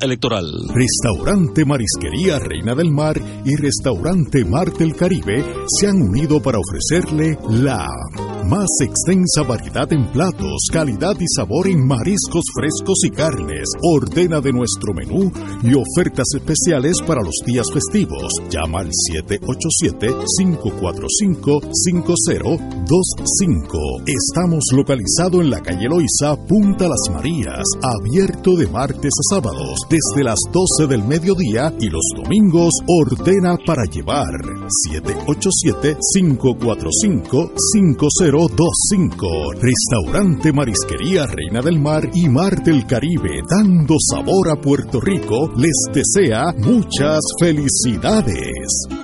Electoral. Restaurante Marisquería Reina del Mar y Restaurante Mar del Caribe se han unido para ofrecerle la más extensa variedad en platos, calidad y sabor en mariscos frescos y carnes. Ordena de nuestro menú y ofertas especiales para los días festivos. Llama al 787-545-5025. Estamos localizados en la calle Loiza, Punta Las Marías, abierto de martes a desde las 12 del mediodía y los domingos ordena para llevar 787-545-5025. Restaurante Marisquería Reina del Mar y Mar del Caribe, dando sabor a Puerto Rico, les desea muchas felicidades.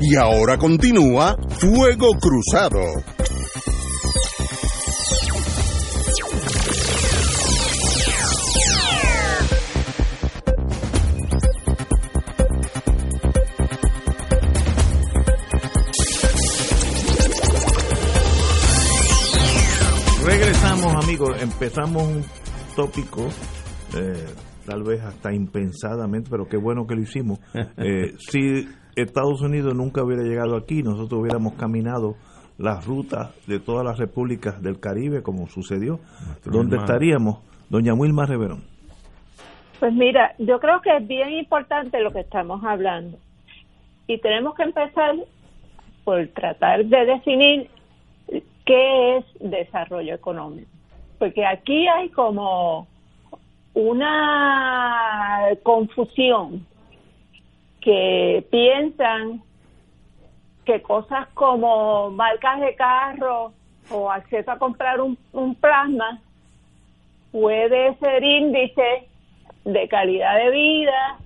Y ahora continúa Fuego Cruzado. Regresamos amigos, empezamos un tópico eh, tal vez hasta impensadamente, pero qué bueno que lo hicimos. [laughs] Eh, si Estados Unidos nunca hubiera llegado aquí, nosotros hubiéramos caminado las rutas de todas las repúblicas del Caribe, como sucedió. ¿Dónde estaríamos? Doña Wilma Reverón. Pues mira, yo creo que es bien importante lo que estamos hablando. Y tenemos que empezar por tratar de definir qué es desarrollo económico. Porque aquí hay como una confusión que piensan que cosas como marcas de carro o acceso a comprar un, un plasma puede ser índice de calidad de vida,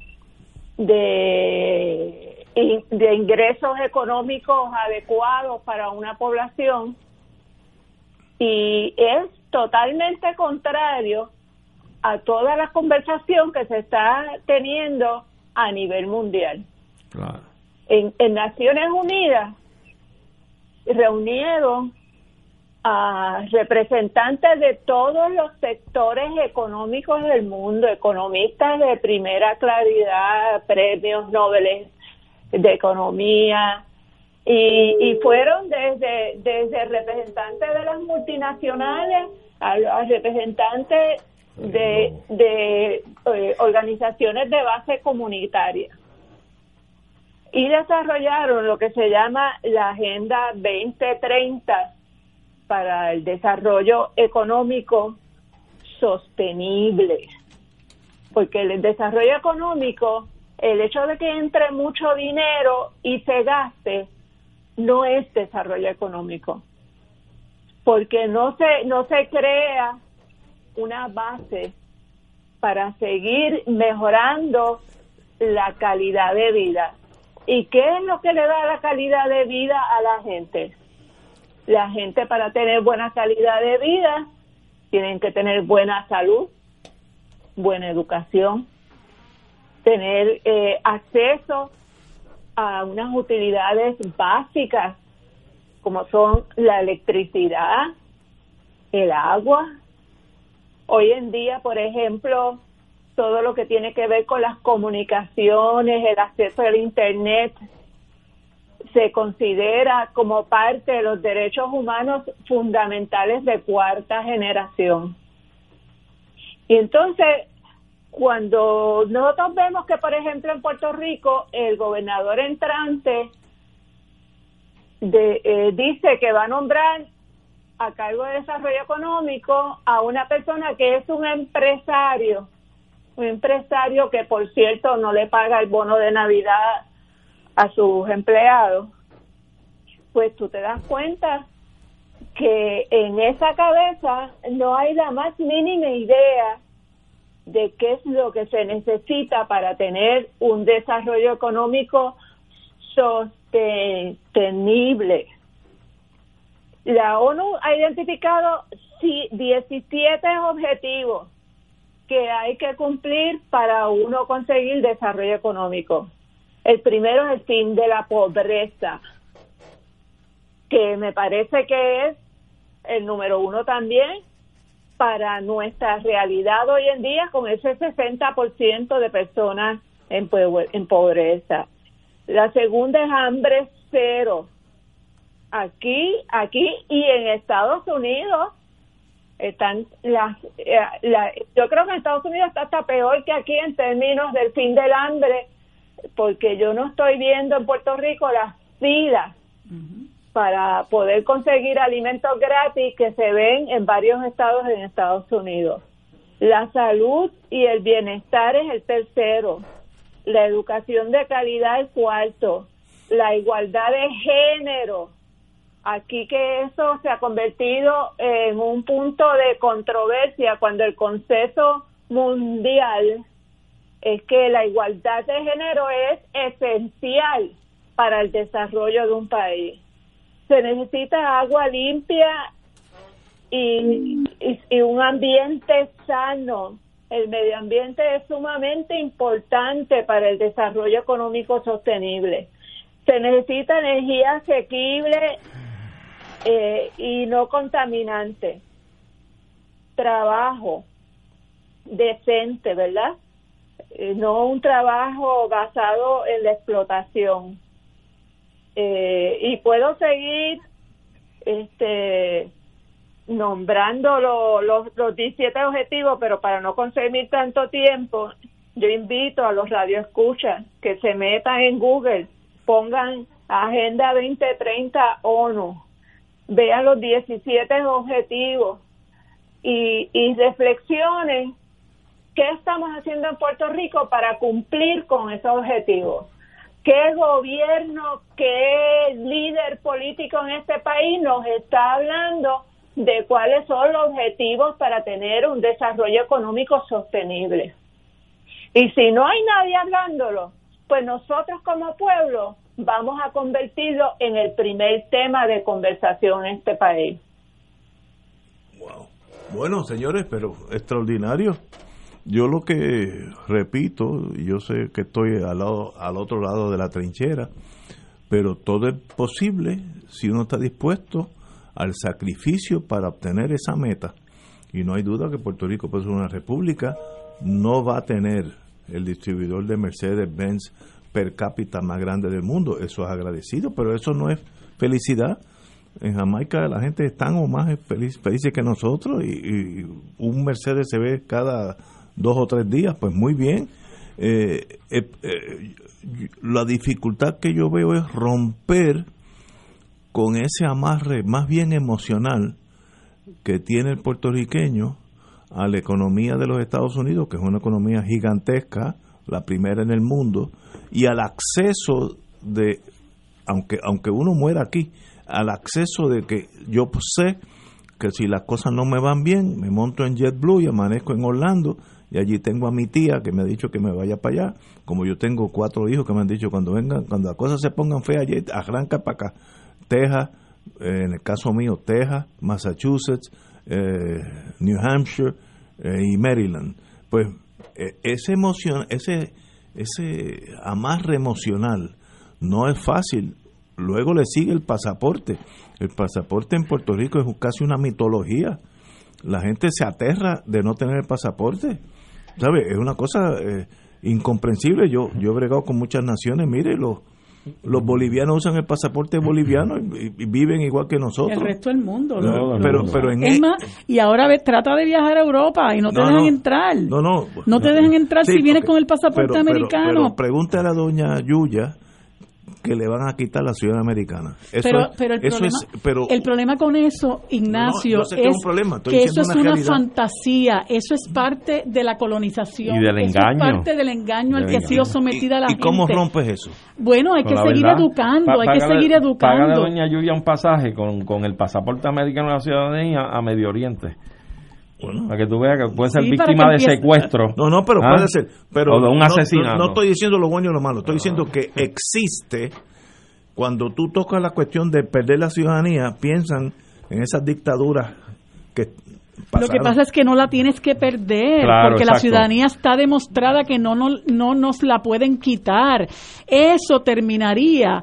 de, de ingresos económicos adecuados para una población. Y es totalmente contrario a toda la conversación que se está teniendo a nivel mundial. En, en Naciones Unidas reunieron a representantes de todos los sectores económicos del mundo, economistas de primera claridad, premios Nobel de economía, y, y fueron desde, desde representantes de las multinacionales a, a representantes de, de eh, organizaciones de base comunitaria y desarrollaron lo que se llama la Agenda 2030 para el desarrollo económico sostenible. Porque el desarrollo económico, el hecho de que entre mucho dinero y se gaste, no es desarrollo económico. Porque no se, no se crea una base para seguir mejorando la calidad de vida. ¿Y qué es lo que le da la calidad de vida a la gente? La gente para tener buena calidad de vida tienen que tener buena salud, buena educación, tener eh, acceso a unas utilidades básicas como son la electricidad, el agua. Hoy en día, por ejemplo, todo lo que tiene que ver con las comunicaciones, el acceso al Internet, se considera como parte de los derechos humanos fundamentales de cuarta generación. Y entonces, cuando nosotros vemos que, por ejemplo, en Puerto Rico, el gobernador entrante de, eh, dice que va a nombrar a cargo de desarrollo económico a una persona que es un empresario, un empresario que por cierto no le paga el bono de Navidad a sus empleados, pues tú te das cuenta que en esa cabeza no hay la más mínima idea de qué es lo que se necesita para tener un desarrollo económico sostenible. La ONU ha identificado 17 objetivos que hay que cumplir para uno conseguir desarrollo económico. El primero es el fin de la pobreza, que me parece que es el número uno también para nuestra realidad hoy en día con ese 60% de personas en, pobreza. La segunda es hambre cero. Aquí, aquí y en Estados Unidos están las, eh, yo creo que en Estados Unidos está hasta peor que aquí en términos del fin del hambre, porque yo no estoy viendo en Puerto Rico las filas para poder conseguir alimentos gratis que se ven en varios estados en Estados Unidos. La salud y el bienestar es el tercero la educación de calidad el cuarto, la igualdad de género. Aquí que eso se ha convertido en un punto de controversia cuando el consenso mundial es que la igualdad de género es esencial para el desarrollo de un país. Se necesita agua limpia y, y un ambiente sano el medio ambiente es sumamente importante para el desarrollo económico sostenible. Se necesita energía asequible eh, y no contaminante. Trabajo decente, ¿verdad? Eh, no un trabajo basado en la explotación. Eh, y puedo seguir este nombrando los, los 17 objetivos, pero para no consumir tanto tiempo, yo invito a los radioescuchas que se metan en Google, pongan Agenda 2030 ONU, vean los 17 objetivos y, y reflexionen qué estamos haciendo en Puerto Rico para cumplir con esos objetivos. ¿Qué gobierno, qué líder político en este país nos está hablando de cuáles son los objetivos para tener un desarrollo económico sostenible. Y si no hay nadie hablándolo, pues nosotros como pueblo vamos a convertirlo en el primer tema de conversación en este país. Wow. Bueno, señores, pero extraordinario. Yo lo que repito, yo sé que estoy al, lado, al otro lado de la trinchera, pero todo es posible si uno está dispuesto al sacrificio para obtener esa meta. Y no hay duda que Puerto Rico, pues una república, no va a tener el distribuidor de Mercedes-Benz per cápita más grande del mundo. Eso es agradecido, pero eso no es felicidad. En Jamaica la gente es tan o más feliz, feliz que nosotros y, un Mercedes se ve cada dos o tres días, pues muy bien. Eh, eh, eh, la dificultad que yo veo es romper con ese amarre más bien emocional que tiene el puertorriqueño a la economía de los Estados Unidos, que es una economía gigantesca, la primera en el mundo, y al acceso de, aunque, aunque uno muera aquí, al acceso de que yo sé que si las cosas no me van bien, me monto en JetBlue y amanezco en Orlando, y allí tengo a mi tía que me ha dicho que me vaya para allá, como yo tengo cuatro hijos que me han dicho cuando vengan, cuando las cosas se pongan feas, arranca para acá Texas, eh, en el caso mío, Texas, Massachusetts, eh, New Hampshire eh, y Maryland. Pues ese emoción, ese, ese amarre emocional no es fácil. Luego le sigue el pasaporte. El pasaporte en Puerto Rico es casi una mitología. La gente se aterra de no tener el pasaporte. ¿Sabe? Es una cosa incomprensible. Yo, yo he bregado con muchas naciones. Mire, los los bolivianos usan el pasaporte boliviano y, viven igual que nosotros. El resto del mundo. pero, pero en es e- más, y ahora trata de viajar a Europa y no te dejan entrar. No, no. No te dejan entrar si vienes con el pasaporte americano. Pero, pregúntale a doña Yuya que le van a quitar la ciudad americana. pero, pero, el, problema, el problema con eso, Ignacio, es, que, eso es una fantasía, eso es parte de la colonización, y del eso engaño. es parte del engaño al que ha sido sometida la gente. ¿Y cómo rompes eso? Bueno, hay que seguir educando, hay que seguir educando. Págale doña Lluvia un pasaje con, con el pasaporte americano de la ciudadanía a Medio Oriente. Para que tú veas que puede ser víctima de secuestro. No, no, pero ¿ah? puede ser. Pero o de un asesinato. No, estoy diciendo lo bueno y lo malo. Estoy diciendo que existe. Cuando tú tocas la cuestión de perder la ciudadanía, piensan en esas dictaduras que lo que pasa es que no la tienes que perder, porque la ciudadanía está demostrada que no, no, no nos la pueden quitar. Eso terminaría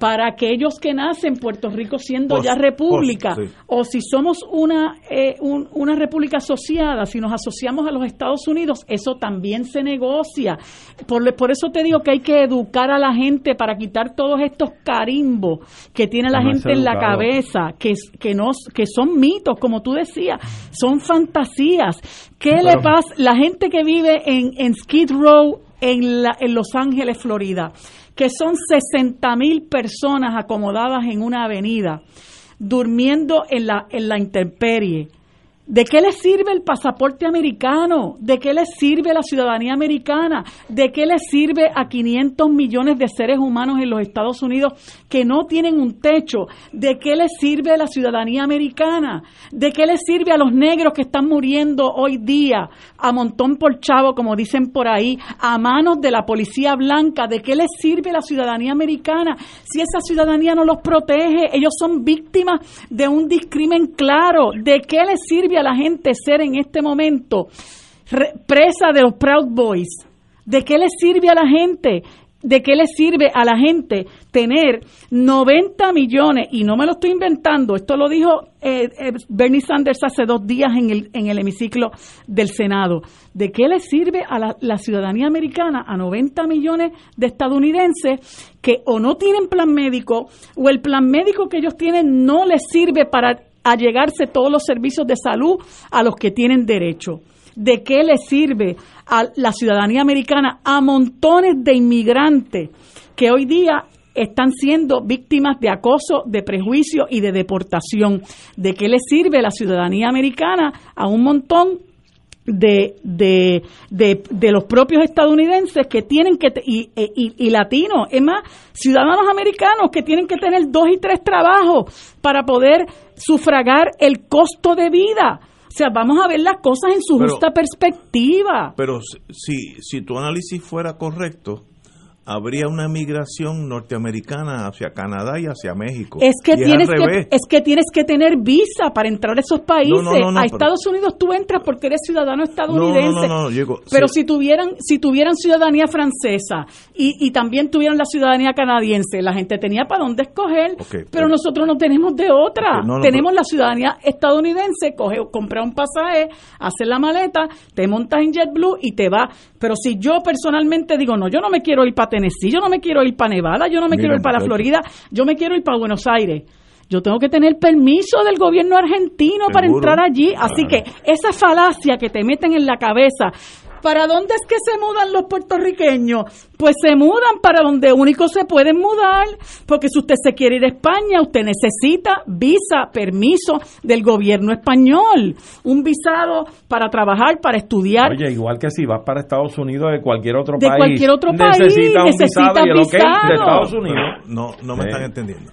para aquellos que nacen Puerto Rico siendo ya república, o si somos una, eh, una república asociada, si nos asociamos a los Estados Unidos, eso también se negocia. Por, por eso te digo que hay que educar a la gente para quitar todos estos carimbos que tiene la gente en la cabeza, que, que, no, que son mitos, como tú decías, son fantasías. ¿Qué le pasa? La gente que vive en, en Skid Row, en, la, en Los Ángeles, Florida, que son 60 mil personas acomodadas en una avenida, durmiendo en la, en la intemperie, ¿De qué le sirve el pasaporte americano? ¿De qué le sirve la ciudadanía americana? ¿De qué le sirve a 500 millones de seres humanos en los Estados Unidos que no tienen un techo? ¿De qué le sirve la ciudadanía americana? ¿De qué le sirve a los negros que están muriendo hoy día a montón por chavo, como dicen por ahí, a manos de la policía blanca? ¿De qué les sirve la ciudadanía americana si esa ciudadanía no los protege? Ellos son víctimas de un discrimen claro. ¿De qué les sirve a la gente ser en este momento presa de los Proud Boys? ¿De qué le sirve a la gente? ¿De qué le sirve a la gente tener 90 millones? Y no me lo estoy inventando, esto lo dijo eh, eh, Bernie Sanders hace dos días en el, en el hemiciclo del Senado. ¿De qué le sirve a la, la ciudadanía americana, a 90 millones de estadounidenses que o no tienen plan médico o el plan médico que ellos tienen no les sirve para a llegarse todos los servicios de salud a los que tienen derecho. ¿De qué le sirve a la ciudadanía americana a montones de inmigrantes que hoy día están siendo víctimas de acoso, de prejuicio y de deportación? ¿De qué le sirve la ciudadanía americana a un montón de, de, de, los propios estadounidenses que tienen que, y, y, y, latinos, es más, ciudadanos americanos que tienen que tener dos y tres trabajos para poder sufragar el costo de vida. O sea, vamos a ver las cosas en su justa perspectiva. Pero si, si tu análisis fuera correcto, habría una migración norteamericana hacia Canadá y hacia México. Es que, tienes que, es que tienes que tener visa para entrar a esos países. a Estados Unidos tú entras porque eres ciudadano estadounidense. pero si tuvieran si tuvieran ciudadanía francesa y, y, también tuvieran la ciudadanía canadiense, la gente tenía para dónde escoger. pero, nosotros no tenemos de otra. tenemos la ciudadanía estadounidense, coge, compra un pasaje, hace la maleta, te montas en JetBlue y te va. Pero si yo personalmente digo, no, yo no me quiero ir para Tennessee, yo no me quiero ir para Nevada, yo no me quiero ir para la Florida, yo me quiero ir para Buenos Aires. Yo tengo que tener permiso del gobierno argentino para entrar allí. Así que esa falacia que te meten en la cabeza ¿Para dónde es que se mudan los puertorriqueños? Pues se mudan para donde único se pueden mudar, porque si usted se quiere ir a España, usted necesita visa, permiso del gobierno español, un visado para trabajar, para estudiar. Oye, igual que si vas para Estados Unidos de cualquier otro de país, cualquier otro país necesita un visado, y el okay de Estados Unidos. No, no me están entendiendo.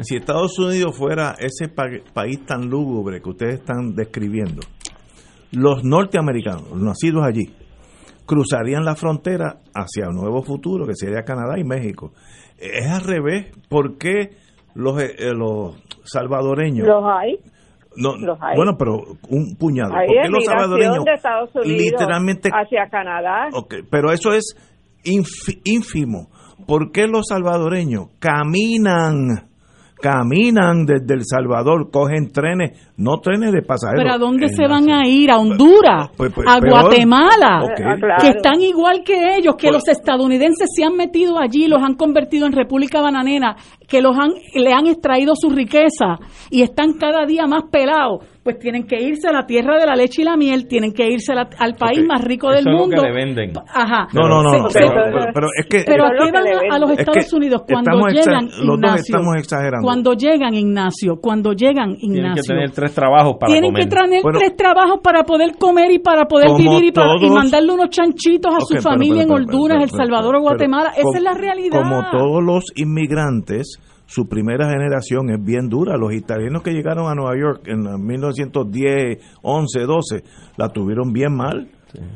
si Estados Unidos fuera ese país tan lúgubre que ustedes están describiendo, los norteamericanos, los nacidos allí, cruzarían la frontera hacia un nuevo futuro, que sería Canadá y México. Es al revés. ¿Por qué los, eh, eh, los salvadoreños. Los hay. No, los hay. Bueno, pero un puñado. Hay ¿Por qué los salvadoreños de Estados Unidos literalmente hacia Canadá. Ok, pero eso es ínfimo. ¿Por qué los salvadoreños caminan? Caminan desde El Salvador, cogen trenes, no trenes de pasajeros. Pero ¿a dónde se van a ir? ¿A Honduras? Pues- pues, ¿A peor. Guatemala? Ah, claro. Que están igual que ellos, que Pues- los estadounidenses se han metido allí, los han convertido en República Bananera, que los han, le han extraído su riqueza y están cada día más pelados. Pues tienen que irse a la tierra de la leche y la miel, tienen que irse la- al país más rico Eso del es lo mundo. que le venden. Ajá. No, no, no, Se- pero, se- pero- pero es que pero Eso ¿a es lo qué que van a, los Es que Estados Unidos cuando llegan, los dos Ignacio? estamos exagerando. Cuando llegan, Ignacio, cuando llegan, Tienen que Ignacio, tener tres trabajos para tienen comer. que tener Bueno, tres trabajos para poder comer y para poder vivir y, para, y mandarle unos chanchitos a su pero, familia pero, en Honduras, pero, El Salvador o pero, Guatemala. Esa como- es la realidad. Como todos los inmigrantes, su primera generación es bien dura. Los italianos que llegaron a Nueva York en 1910, 11, 12, la tuvieron bien mal.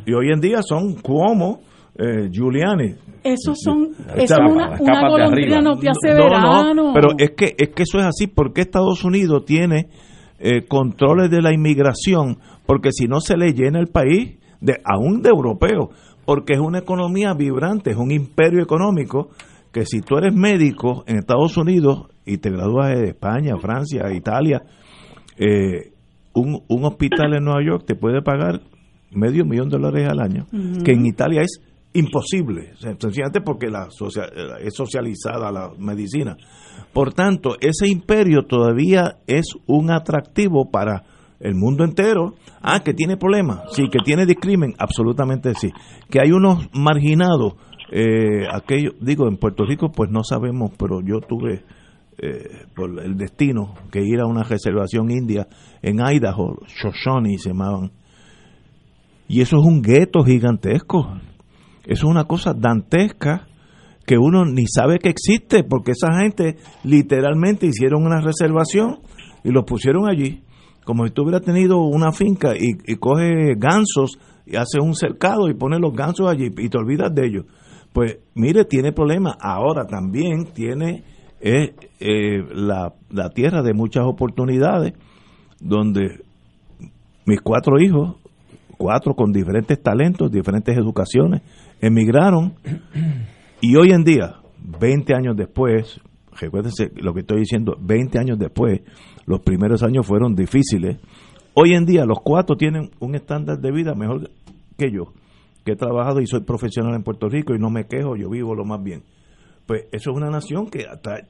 Y hoy en día son Cuomo, eh, Giuliani. Esos son, eso es una, una golondrina no te hace No, verano. no, pero es que, es que eso es así. porque Estados Unidos tiene eh, controles de la inmigración? Porque si no se le llena el país, de, aún de europeos, porque es una economía vibrante, es un imperio económico que si tú eres médico en Estados Unidos y te gradúas de España, Francia, Italia, eh, un, un hospital en Nueva York te puede pagar medio millón de dólares al año, que en Italia es imposible, sencillamente porque la es socializada la medicina. Por tanto, ese imperio todavía es un atractivo para el mundo entero. Ah, que tiene problemas, sí, que tiene discrimen, absolutamente sí. Que hay unos marginados, eh, aquello, digo, en Puerto Rico pues no sabemos, pero yo tuve eh, por el destino que ir a una reservación india en Idaho, Shoshone se llamaban, y eso es un gueto gigantesco. Eso es una cosa dantesca que uno ni sabe que existe, porque esa gente literalmente hicieron una reservación y los pusieron allí. Como si tú hubieras tenido una finca y, y coge gansos y hace un cercado y pone los gansos allí y te olvidas de ellos. Pues mire, tiene problemas. Ahora también tiene eh, eh, la, la tierra de muchas oportunidades, donde mis cuatro hijos, cuatro con diferentes talentos, diferentes educaciones, emigraron y hoy en día, 20 años después, recuérdense lo que estoy diciendo, 20 años después, los primeros años fueron difíciles, hoy en día los cuatro tienen un estándar de vida mejor que yo, que he trabajado y soy profesional en Puerto Rico y no me quejo, yo vivo lo más bien. Pues eso es una nación que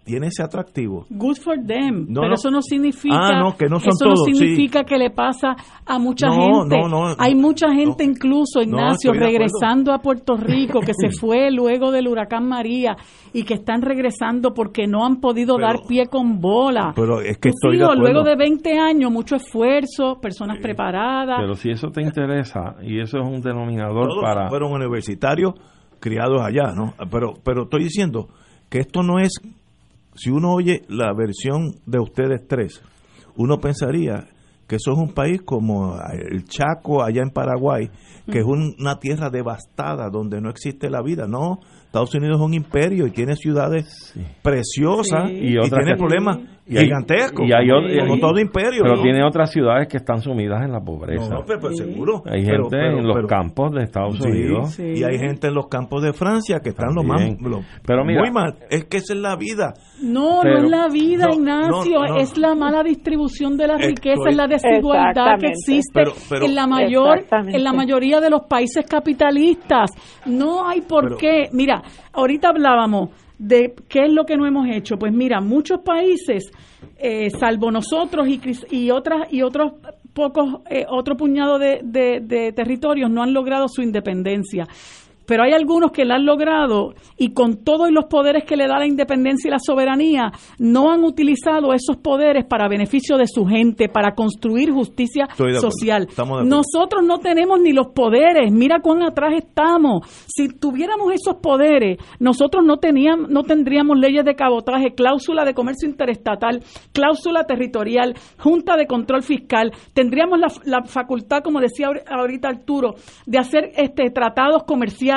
tiene ese atractivo. Good for them. No, pero no. eso no significa, Ah, no, que no son eso no sí. significa que le pasa a mucha No, gente. no, no. Hay mucha gente No. incluso, Ignacio, de regresando a Puerto Rico, que se [laughs] fue luego del huracán María y que están regresando porque no han podido Pero- dar pie con bola. Pero es que estoy de hijos, acuerdo. luego de 20 años, mucho esfuerzo, personas preparadas. Pero si eso te interesa y eso es un denominador Todos para... fueron universitarios criados allá, ¿no? Pero, pero estoy diciendo que esto no es, si uno oye la versión de ustedes tres, uno pensaría que eso es un país como el Chaco allá en Paraguay, que es un- una tierra devastada donde no existe la vida. No, Estados Unidos es un imperio y tiene ciudades preciosas Sí. y, Y tiene problemas y hay- gigantescos, y hay como, ot- como y- todo imperio. Pero ¿no? tiene otras ciudades que están sumidas en la pobreza. No, pero, pero seguro. Hay Pero- gente pero- en los pero- campos de Estados Sí, Unidos. Sí. Y hay gente en los campos de Francia que están lo más También. lo- Pero mira- muy mal. Es que esa es la vida. No, Pero- no es la vida, no, Ignacio, no, no. es la mala distribución de la Estoy- riqueza, es la desigualdad que existe Pero- pero- en la mayor, en la mayoría de los países capitalistas. No hay por Pero- qué. Mira, ahorita hablábamos de qué es lo que no hemos hecho. Pues mira, muchos países, eh, salvo nosotros y, y otras y otros pocos, eh, otro puñado de- de territorios no han logrado su independencia. Pero hay algunos que la han logrado y con todos los poderes que le da la independencia y la soberanía, no han utilizado esos poderes para beneficio de su gente, para construir justicia social. Nosotros no tenemos ni los poderes, mira cuán atrás estamos. Si tuviéramos esos poderes, nosotros no teníamos, no tendríamos leyes de cabotaje, cláusula de comercio interestatal, cláusula territorial, junta de control fiscal, tendríamos la, la facultad, como decía ahor- ahorita Arturo, de hacer este tratados comerciales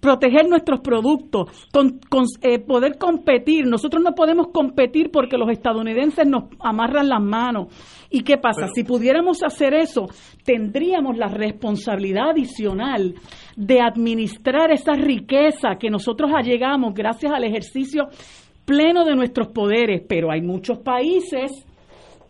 proteger nuestros productos, con, eh, poder competir. Nosotros no podemos competir porque los estadounidenses nos amarran las manos. ¿Y qué pasa? si pudiéramos hacer eso, tendríamos la responsabilidad adicional de administrar esa riqueza que nosotros allegamos gracias al ejercicio pleno de nuestros poderes. Pero hay muchos países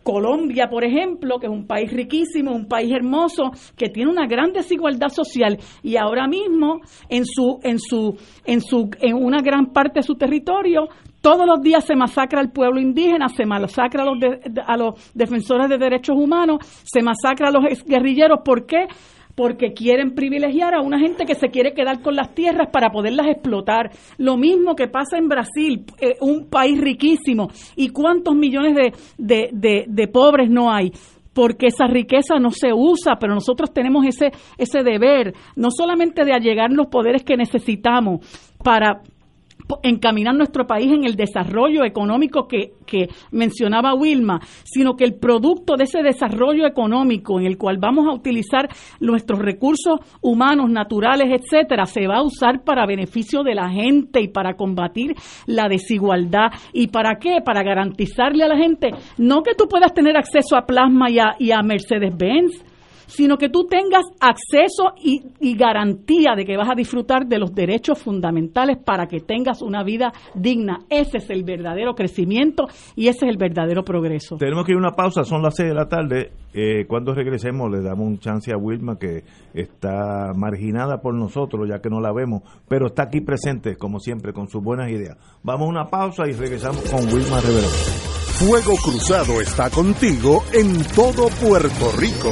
Colombia, por ejemplo, que es un país riquísimo, un país hermoso, que tiene una gran desigualdad social y ahora mismo en su en su en su en una gran parte de su territorio todos los días se masacra al pueblo indígena, se masacra a los, a los defensores de derechos humanos, se masacra a los guerrilleros. ¿Por qué? Porque quieren privilegiar a una gente que se quiere quedar con las tierras para poderlas explotar. Lo mismo que pasa en Brasil, eh, un país riquísimo. ¿Y cuántos millones de, de, de, pobres no hay? porque esa riqueza no se usa, pero nosotros tenemos ese, ese deber, no solamente de allegar los poderes que necesitamos para encaminar nuestro país en el desarrollo económico que, que mencionaba Wilma, sino que el producto de ese desarrollo económico en el cual vamos a utilizar nuestros recursos humanos, naturales, etcétera, se va a usar para beneficio de la gente y para combatir la desigualdad. ¿Y para qué? Para garantizarle a la gente no que tú puedas tener acceso a plasma y a, y a Mercedes-Benz, sino que tú tengas acceso y, garantía de que vas a disfrutar de los derechos fundamentales para que tengas una vida digna. Ese es el verdadero crecimiento y ese es el verdadero progreso. Tenemos que ir a una pausa, son las 6 de la tarde. Eh, cuando regresemos le damos un chance a Wilma que está marginada por nosotros ya que no la vemos, pero está aquí presente como siempre con sus buenas ideas. Vamos a una pausa y regresamos con Wilma Rivera. Fuego Cruzado está contigo en todo Puerto Rico.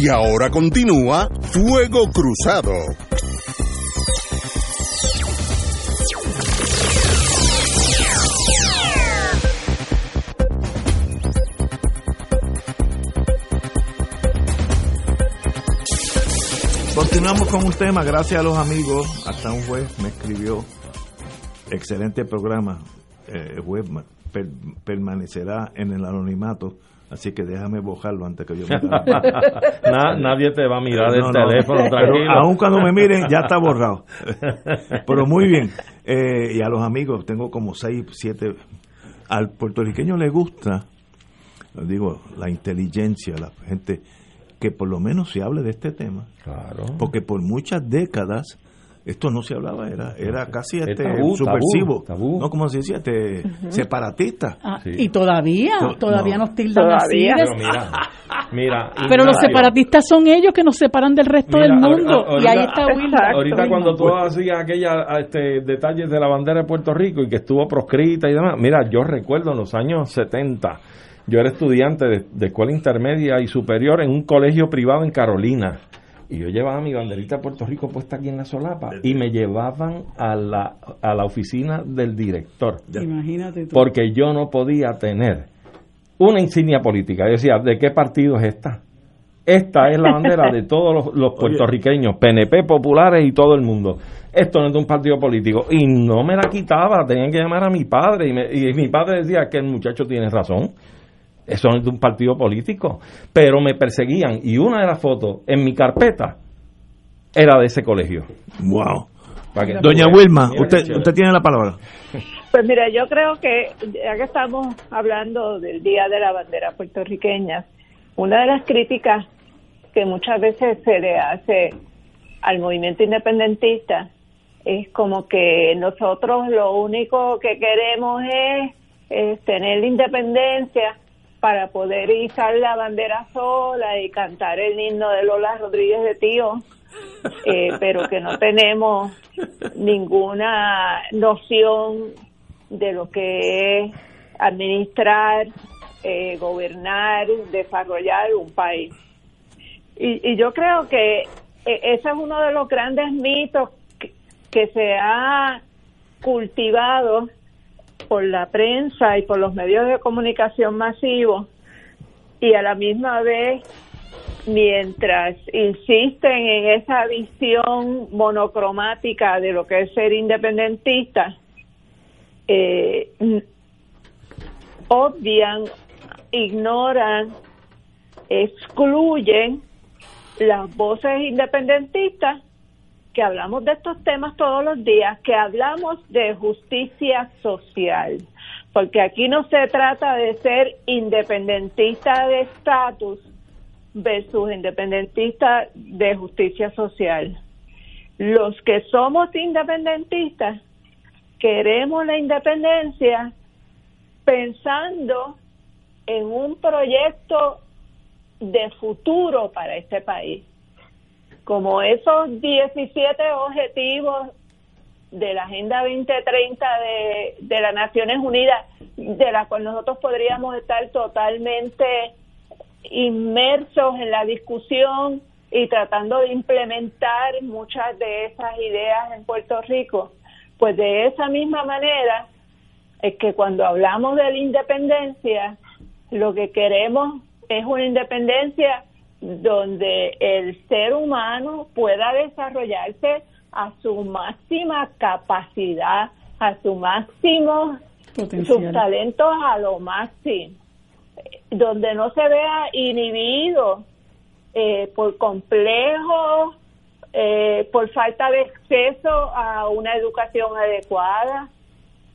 Y ahora continúa Fuego Cruzado. Continuamos con un tema, gracias a los amigos. Hasta un juez me escribió, excelente programa. Eh, el juez per- permanecerá en el anonimato, así que déjame bojarlo antes que yo me [laughs] Na- nadie te va a mirar el No, no, teléfono, tranquilo. aun cuando me miren, ya está borrado. [laughs] Pero muy bien. Eh, y a los amigos, tengo como seis, siete. Al puertorriqueño le gusta, digo, la inteligencia, la gente, que por lo menos se hable de este tema. Claro. Porque por muchas décadas esto no se hablaba, era era casi Es este tabú, subversivo, tabú, no como se decía, este separatista. Ah, Y todavía, No, todavía no. nos tildan así. Todavía. de- Pero mira, mira. [laughs] Pero los separatistas son ellos que nos separan del resto Mira, del mundo. y ahí está Wilma. Exacto. Ahorita cuando tú hacías aquella este, detalles de la bandera de Puerto Rico y que estuvo proscrita y demás, mira, yo recuerdo en los años 70, yo era estudiante de, de escuela intermedia y superior en un colegio privado en Carolina. Y yo llevaba mi banderita de Puerto Rico puesta aquí en la solapa y me llevaban a la, a la oficina del director Imagínate tú. porque yo no podía tener una insignia política. Yo decía, ¿de qué partido es esta? Esta es la bandera de [laughs] todos los, los puertorriqueños, PNP, populares y todo el mundo. Esto no es de un partido político. Y no me la quitaba, tenían que llamar a mi padre. Y, me- y mi padre decía que el muchacho tiene razón. Eso es de un partido político. Pero me perseguían. Y una de las fotos en mi carpeta era de ese colegio. Wow. Para Doña. Wilma, usted chévere. usted tiene la palabra. Pues mira, yo creo que ya que estamos hablando del Día de la Bandera puertorriqueña, una de las críticas que muchas veces se le hace al movimiento independentista es como que nosotros lo único que queremos es, es tener la independencia para poder izar la bandera sola y cantar el himno de Lola Rodríguez de Tío, eh, [laughs] pero que no tenemos ninguna noción de lo que es administrar, eh, gobernar, desarrollar un país. Y, y yo creo que eh, ese es uno de los grandes mitos que, que se ha cultivado por la prensa y por los medios de comunicación masivos y a la misma vez mientras insisten en esa visión monocromática de lo que es ser independentista, eh, obvian, ignoran, excluyen las voces independentistas que hablamos de estos temas todos los días, que hablamos de justicia social, porque aquí no se trata de ser independentista de estatus versus independentista de justicia social. Los que somos independentistas queremos la independencia pensando en un proyecto de futuro para este país. Como esos 17 objetivos de la Agenda 2030 de, de las Naciones Unidas, de la cual nosotros podríamos estar totalmente inmersos en la discusión y tratando de implementar muchas de esas ideas en Puerto Rico, pues de esa misma manera es que cuando hablamos de la independencia, lo que queremos es una independencia donde el ser humano pueda desarrollarse a su máxima capacidad, a su máximo, Potencial. sus talentos a lo máximo, donde no se vea inhibido eh, por complejo, eh, por falta de acceso a una educación adecuada,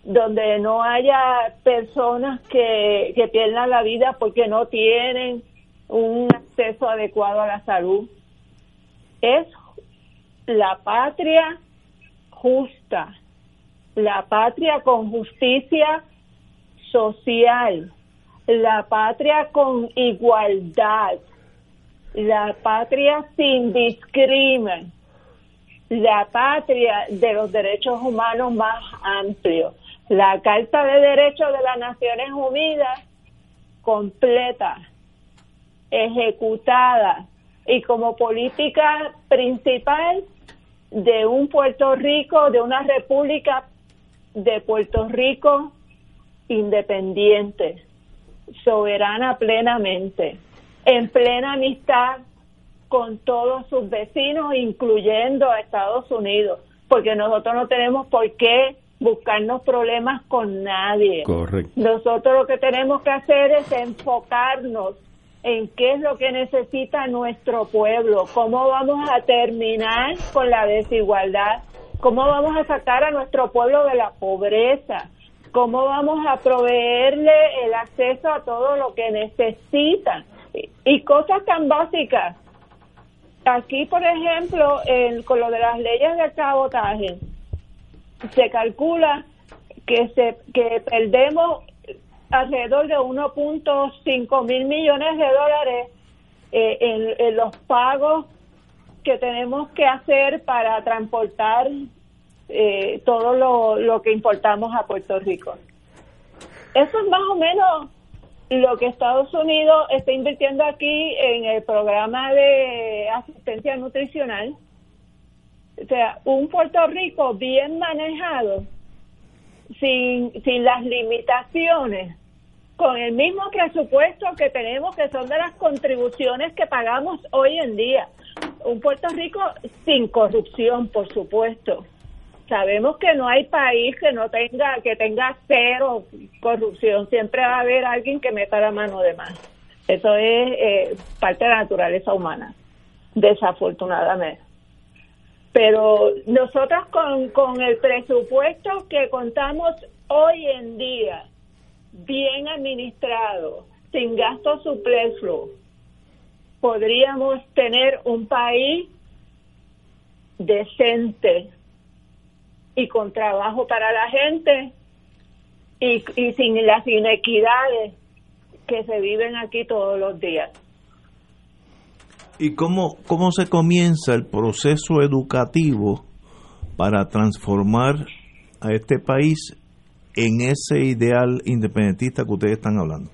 donde no haya personas que, que pierdan la vida porque no tienen un acceso adecuado a la salud. Es la patria justa, la patria con justicia social, la patria con igualdad, la patria sin discrimen, la patria de los derechos humanos más amplios, la Carta de Derechos de las Naciones Unidas completa, ejecutada y como política principal de un Puerto Rico, de una república de Puerto Rico independiente, soberana plenamente, en plena amistad con todos sus vecinos, incluyendo a Estados Unidos, porque nosotros no tenemos por qué buscarnos problemas con nadie. Correcto. Nosotros lo que tenemos que hacer es enfocarnos en qué es lo que necesita nuestro pueblo, cómo vamos a terminar con la desigualdad, cómo vamos a sacar a nuestro pueblo de la pobreza, cómo vamos a proveerle el acceso a todo lo que necesitan y, cosas tan básicas. Aquí, por ejemplo, en, con lo de las leyes de cabotaje, se calcula que se que perdemos alrededor de 1.5 mil millones de dólares eh, en, los pagos que tenemos que hacer para transportar eh, todo lo, lo que importamos a Puerto Rico. Eso es más o menos lo que Estados Unidos está invirtiendo aquí en el programa de asistencia nutricional. O sea, un Puerto Rico bien manejado, sin, sin las limitaciones, con el mismo presupuesto que tenemos, que son de las contribuciones que pagamos hoy en día. Un Puerto Rico sin corrupción, por supuesto. Sabemos que no hay país que no tenga, que tenga cero corrupción. Siempre va a haber alguien que meta la mano de más. Eso es eh, parte de la naturaleza humana, desafortunadamente. Pero nosotros con, con el presupuesto que contamos hoy en día, bien administrado, sin gasto superfluo, podríamos tener un país decente y con trabajo para la gente y, y sin las inequidades que se viven aquí todos los días. ¿Y cómo, cómo se comienza el proceso educativo para transformar a este país en ese ideal independentista que ustedes están hablando?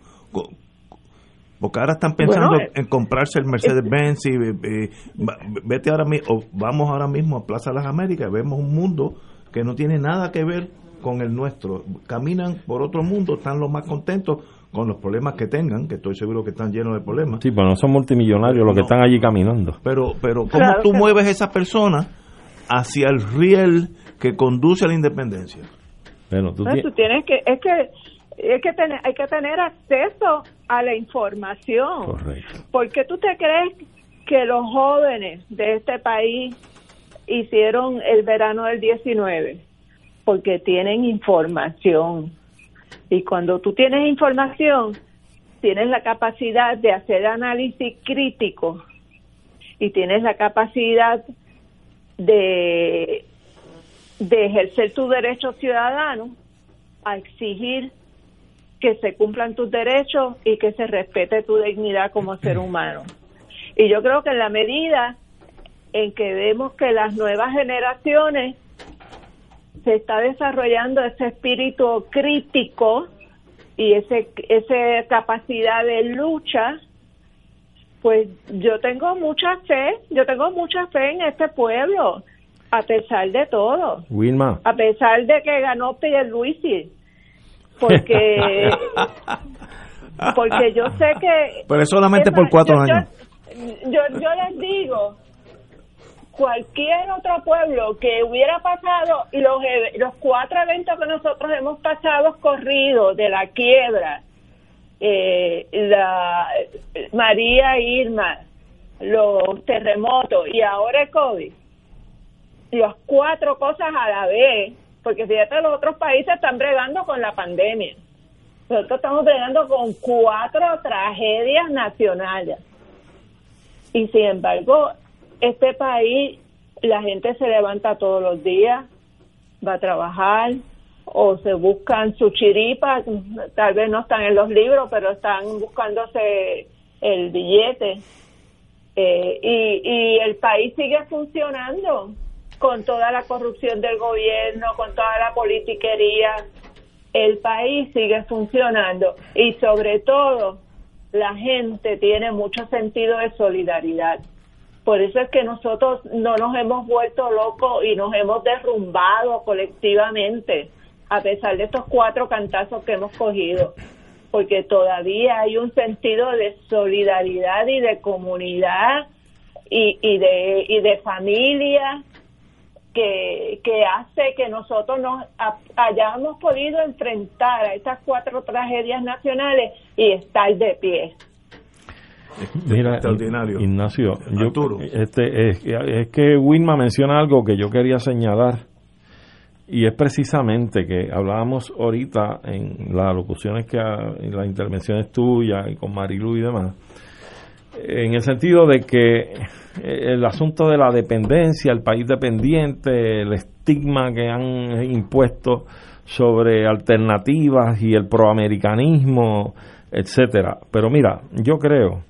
Porque ahora están pensando Bueno, eh, en comprarse el Mercedes-Benz y eh, va- vete ahora mismo, vamos ahora mismo a Plaza Las Américas, vemos un mundo que no tiene nada que ver con el nuestro. Caminan por otro mundo, están los más contentos con los problemas que tengan, que estoy seguro que están llenos de problemas. Sí, pero no son multimillonarios los que están allí caminando. Pero, pero ¿cómo Claro tú mueves a esa persona hacia el riel que conduce a la independencia? Bueno, tú tienes que, es que, es que tener, hay que tener acceso a la información. Correcto. ¿Por qué tú te crees que los jóvenes de este país hicieron el verano del 19? Porque tienen información. Y cuando tú tienes información, tienes la capacidad de hacer análisis crítico y tienes la capacidad de, de ejercer tu derecho ciudadano a exigir que se cumplan tus derechos y que se respete tu dignidad como ser humano. Y yo creo que en la medida en que vemos que las nuevas generaciones se está desarrollando ese espíritu crítico y ese esa capacidad de lucha, pues yo tengo mucha fe, yo tengo mucha fe en este pueblo, a pesar de todo, Wilma, a pesar de que ganó Pierluisi, porque [laughs] porque yo sé que Pero es solamente por más, cuatro yo- años. Yo, yo les digo, cualquier otro pueblo que hubiera pasado los, eve- los cuatro eventos que nosotros hemos pasado corridos de la quiebra, eh, la María Irma, los terremotos y ahora el COVID, las cuatro cosas a la vez, porque fíjate, los otros países están bregando con la pandemia. Nosotros estamos bregando con cuatro tragedias nacionales. Y sin embargo, este país, la gente se levanta todos los días, va a trabajar o se buscan su chiripa, tal vez no están en los libros, pero están buscándose el billete. Eh, y, y el país sigue funcionando con toda la corrupción del gobierno, con toda la politiquería. El país sigue funcionando y sobre todo la gente tiene mucho sentido de solidaridad. Por eso es que nosotros no nos hemos vuelto locos y nos hemos derrumbado colectivamente, a pesar de estos cuatro cantazos que hemos cogido, porque todavía hay un sentido de solidaridad y de comunidad y, y de y de familia que, que hace que nosotros nos hayamos podido enfrentar a estas cuatro tragedias nacionales y estar de pie. Mira, Extraordinario. Ignacio, yo, este, es, es que Wilma menciona algo que yo quería señalar y es precisamente que hablábamos ahorita en las locuciones que ha- en las intervenciones tuyas y con Marilu y demás en el sentido de que eh, el asunto de la dependencia, el país dependiente, el estigma que han impuesto sobre alternativas y el proamericanismo, etcétera. Pero mira, yo creo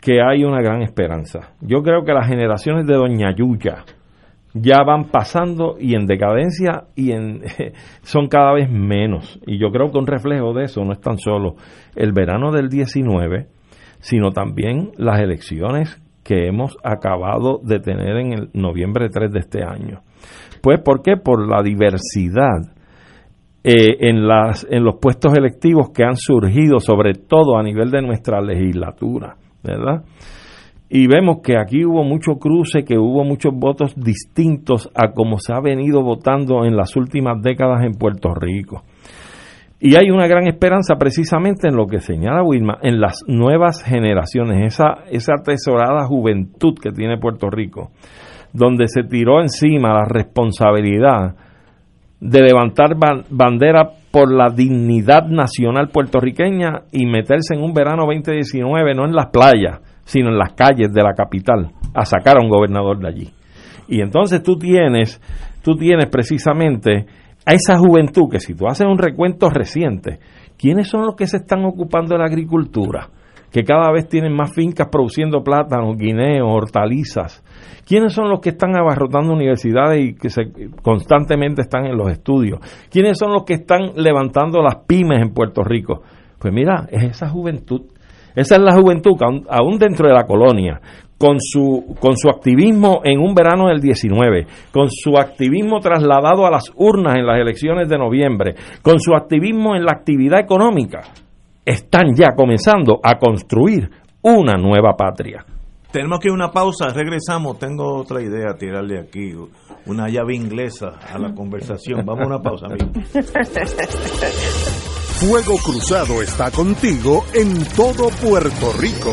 que hay una gran esperanza. Yo creo que las generaciones de Doña Yuya ya van pasando y en decadencia y en [laughs] son cada vez menos. Y yo creo que un reflejo de eso no es tan solo el verano del 19, sino también las elecciones que hemos acabado de tener en el noviembre 3 de este año. Pues, ¿por qué? Por la diversidad eh, en, las, en los puestos electivos que han surgido, sobre todo a nivel de nuestra legislatura, ¿verdad? Y vemos que aquí hubo mucho cruce, que hubo muchos votos distintos a como se ha venido votando en las últimas décadas en Puerto Rico. Y hay una gran esperanza precisamente en lo que señala Wilma, en las nuevas generaciones, esa, esa atesorada juventud que tiene Puerto Rico, donde se tiró encima la responsabilidad de levantar ban- bandera por la dignidad nacional puertorriqueña y meterse en un verano 2019 no en las playas, sino en las calles de la capital a sacar a un gobernador de allí. Y entonces tú tienes, tú tienes precisamente a esa juventud que si tú haces un recuento reciente, ¿quiénes son los que se están ocupando de la agricultura? Que cada vez tienen más fincas produciendo plátanos, guineos, hortalizas. ¿Quiénes son los que están abarrotando universidades y que se, constantemente están en los estudios? ¿Quiénes son los que están levantando las pymes en Puerto Rico? Pues mira, es esa juventud. Esa es la juventud aún, aún dentro de la colonia, con su, con su activismo en un verano del 19, con su activismo trasladado a las urnas en las elecciones de noviembre, con su activismo en la actividad económica, están ya comenzando a construir una nueva patria. Tenemos que ir a una pausa, regresamos. Tengo otra idea, tirarle aquí una llave inglesa a la conversación. Vamos a una pausa, amigo. Fuego Cruzado está contigo en todo Puerto Rico.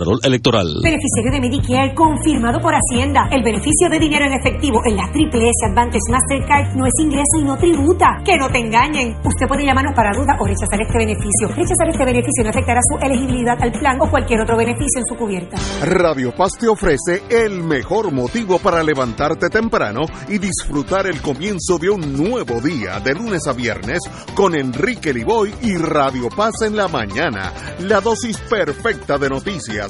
Contralor Electoral. Beneficiario de Medicare confirmado por Hacienda. El beneficio de dinero en efectivo en la Triple S Advantage Mastercard no es ingreso y no tributa. Que no te engañen. Usted puede llamarnos para duda o rechazar este beneficio. Rechazar este beneficio no afectará su elegibilidad al plan o cualquier otro beneficio en su cubierta. Radio Paz te ofrece el mejor motivo para levantarte temprano y disfrutar el comienzo de un nuevo día de lunes a viernes con Enrique Liboy y Radio Paz en la mañana. La dosis perfecta de noticias,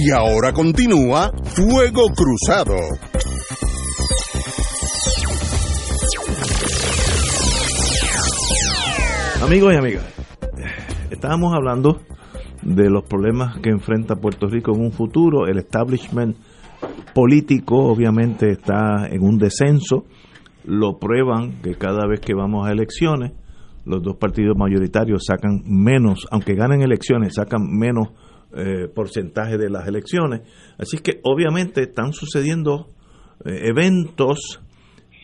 Y ahora continúa Fuego Cruzado. Amigos y amigas, estábamos hablando de los problemas que enfrenta Puerto Rico en un futuro. El establishment político obviamente está en un descenso. Lo prueban que cada vez que vamos a elecciones, los dos partidos mayoritarios sacan menos, aunque ganen elecciones, sacan menos eh, porcentaje de las elecciones. Así que obviamente están sucediendo eh, eventos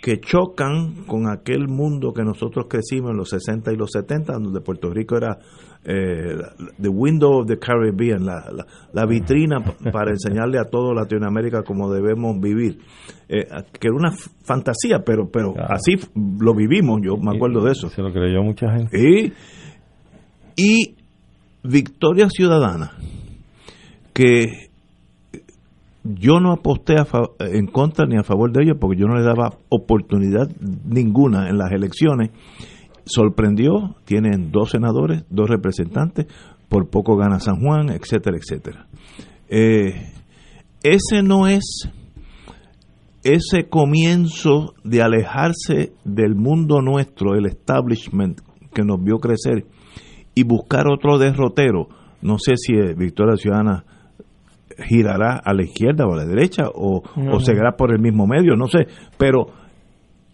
que chocan con aquel mundo que nosotros crecimos en los 60 y los 70, donde Puerto Rico era eh, the window of the Caribbean, la, la, vitrina para enseñarle a todo Latinoamérica cómo debemos vivir. Eh, que era una fantasía, pero pero así lo vivimos, yo me acuerdo de eso. Se lo creyó mucha gente. Y, y Victoria Ciudadana, que yo no aposté en contra ni a favor de ellos porque yo no le daba oportunidad ninguna en las elecciones. Sorprendió, tienen dos senadores, dos representantes, por poco gana San Juan, etcétera, etcétera. Eh, ese no es ese comienzo de alejarse del mundo nuestro, el establishment que nos vio crecer, y buscar otro derrotero. No sé si Victoria Ciudadana girará a la izquierda o a la derecha o, o seguirá por el mismo medio, no sé. Pero,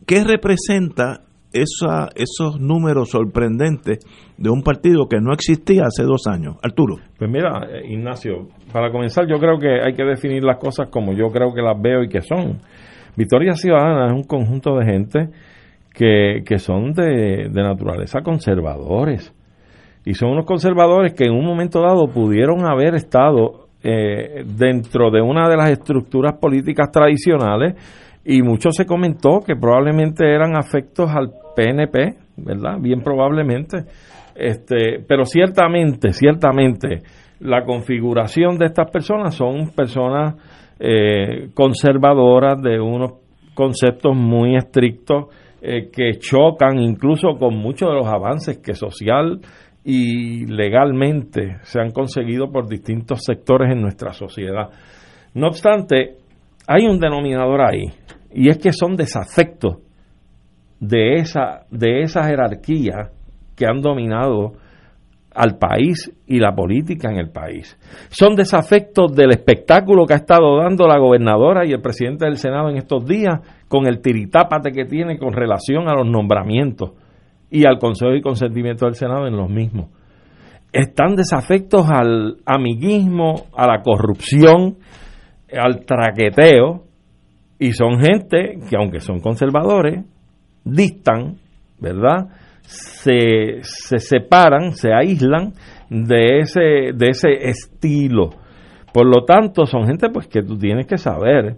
¿qué representa esa, esos números sorprendentes de un partido que no existía hace dos años? Arturo. Pues mira, eh, Ignacio, para comenzar yo creo que hay que definir las cosas como yo creo que las veo y que son. Victoria Ciudadana es un conjunto de gente que, que son de, de naturaleza conservadores. Y son unos conservadores que en un momento dado pudieron haber estado eh, dentro de una de las estructuras políticas tradicionales y mucho se comentó que probablemente eran afectos al PNP, ¿verdad? Bien probablemente. Este, pero ciertamente, ciertamente, la configuración de estas personas son personas eh, conservadoras de unos conceptos muy estrictos eh, que chocan incluso con muchos de los avances que social y legalmente se han conseguido por distintos sectores en nuestra sociedad. No obstante, hay un denominador ahí, y es que son desafectos de esa, de esa jerarquía que han dominado al país y la política en el país. Son desafectos del espectáculo que ha estado dando la gobernadora y el presidente del Senado en estos días con el tiritápate que tiene con relación a los nombramientos y al Consejo y Consentimiento del Senado en los mismos. Están desafectos al amiguismo, a la corrupción, al traqueteo, y son gente que aunque son conservadores, distan, ¿verdad? Se, se separan, se aíslan de ese, de ese estilo. Por lo tanto, son gente pues que tú tienes que saber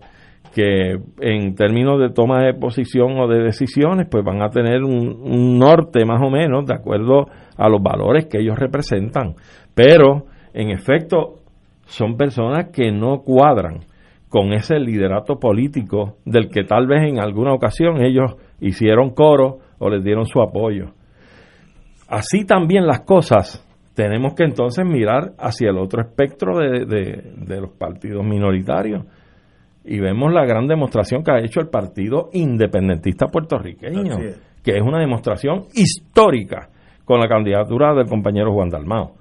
que en términos de toma de posición o de decisiones, pues van a tener un, norte más o menos de acuerdo a los valores que ellos representan. Pero, en efecto, son personas que no cuadran con ese liderato político del que tal vez en alguna ocasión ellos hicieron coro o les dieron su apoyo. Así también las cosas, tenemos que entonces mirar hacia el otro espectro de, de los partidos minoritarios y vemos la gran demostración que ha hecho el Partido Independentista Puertorriqueño, que es una demostración histórica con la candidatura del compañero Juan Dalmao.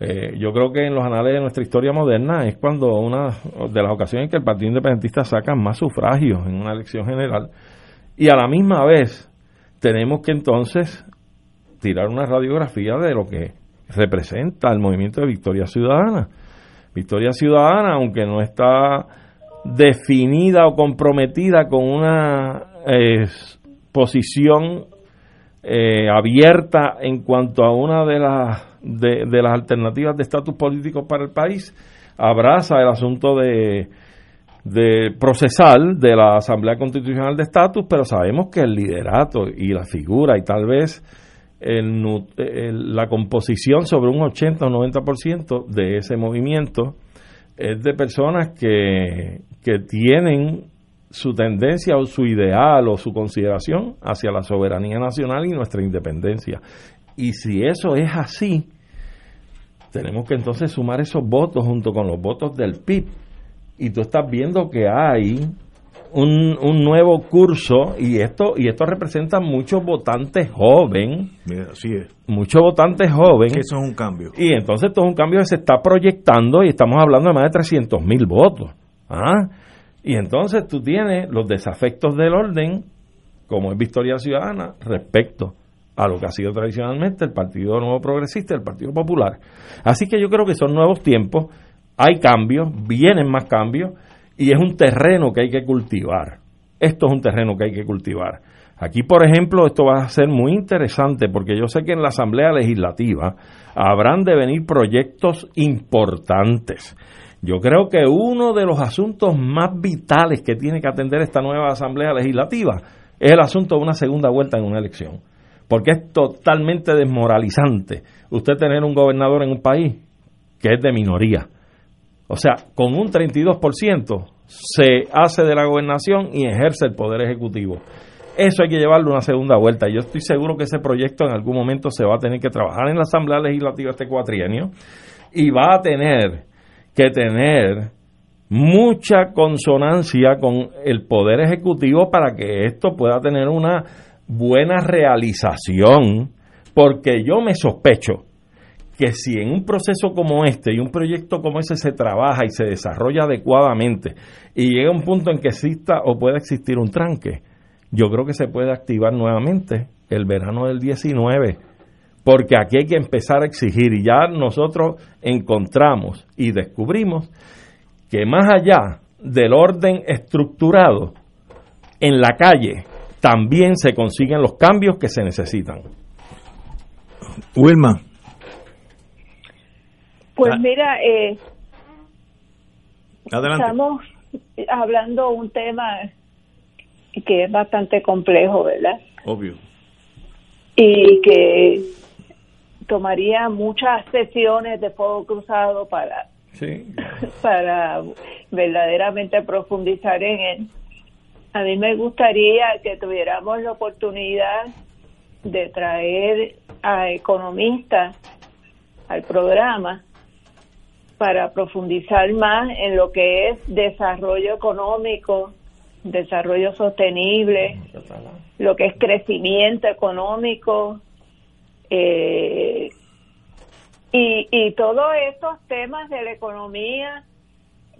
Eh, yo creo que en los anales de nuestra historia moderna es cuando una de las ocasiones en que el Partido Independentista saca más sufragios en una elección general y a la misma vez tenemos que entonces tirar una radiografía de lo que representa el movimiento de Victoria Ciudadana. Victoria Ciudadana, aunque no está definida o comprometida con una eh, posición eh, abierta en cuanto a una de las de, las alternativas de estatus político para el país abraza el asunto de, de procesal de la Asamblea Constitucional de Estatus, pero sabemos que el liderato y la figura y tal vez la composición sobre un 80 o 90% de ese movimiento es de personas que, que tienen su tendencia o su ideal o su consideración hacia la soberanía nacional y nuestra independencia. Y si eso es así, tenemos que entonces sumar esos votos junto con los votos del PIB. Y tú estás viendo que hay un, un nuevo curso y esto y esto representa muchos votantes jóvenes. Así es. Muchos votantes jóvenes. Eso es un cambio. Y entonces esto es un cambio que se está proyectando y estamos hablando de más de 300 mil votos. ¿Ah? Y entonces tú tienes los desafectos del orden, como es Victoria Ciudadana, respecto a lo que ha sido tradicionalmente el Partido Nuevo Progresista y el Partido Popular. Así que yo creo que son nuevos tiempos, hay cambios, vienen más cambios y es un terreno que hay que cultivar. Esto es un terreno que hay que cultivar. Aquí, por ejemplo, esto va a ser muy interesante porque yo sé que en la Asamblea Legislativa habrán de venir proyectos importantes. Yo creo que uno de los asuntos más vitales que tiene que atender esta nueva Asamblea Legislativa es el asunto de una segunda vuelta en una elección. Porque es totalmente desmoralizante usted tener un gobernador en un país que es de minoría. O sea, con un 32% se hace de la gobernación y ejerce el poder ejecutivo. Eso hay que llevarlo a una segunda vuelta. Yo estoy seguro que ese proyecto en algún momento se va a tener que trabajar en la Asamblea Legislativa este cuatrienio y va a tener que tener mucha consonancia con el poder ejecutivo para que esto pueda tener una buena realización, porque yo me sospecho que si en un proceso como este y un proyecto como ese se trabaja y se desarrolla adecuadamente y llega un punto en que exista o pueda existir un tranque, yo creo que se puede activar nuevamente el verano del 19, porque aquí hay que empezar a exigir y ya nosotros encontramos y descubrimos que más allá del orden estructurado, en la calle también se consiguen los cambios que se necesitan. Wilma. Pues mira, eh, Adelante. estamos hablando un tema que es bastante complejo, ¿verdad? Obvio. Y que tomaría muchas sesiones de fuego cruzado para, Sí. [laughs] para verdaderamente profundizar en él. A mí me gustaría que tuviéramos la oportunidad de traer a economistas al programa para profundizar más en lo que es desarrollo económico, desarrollo sostenible, lo que es crecimiento económico eh, y, y todos estos temas de la economía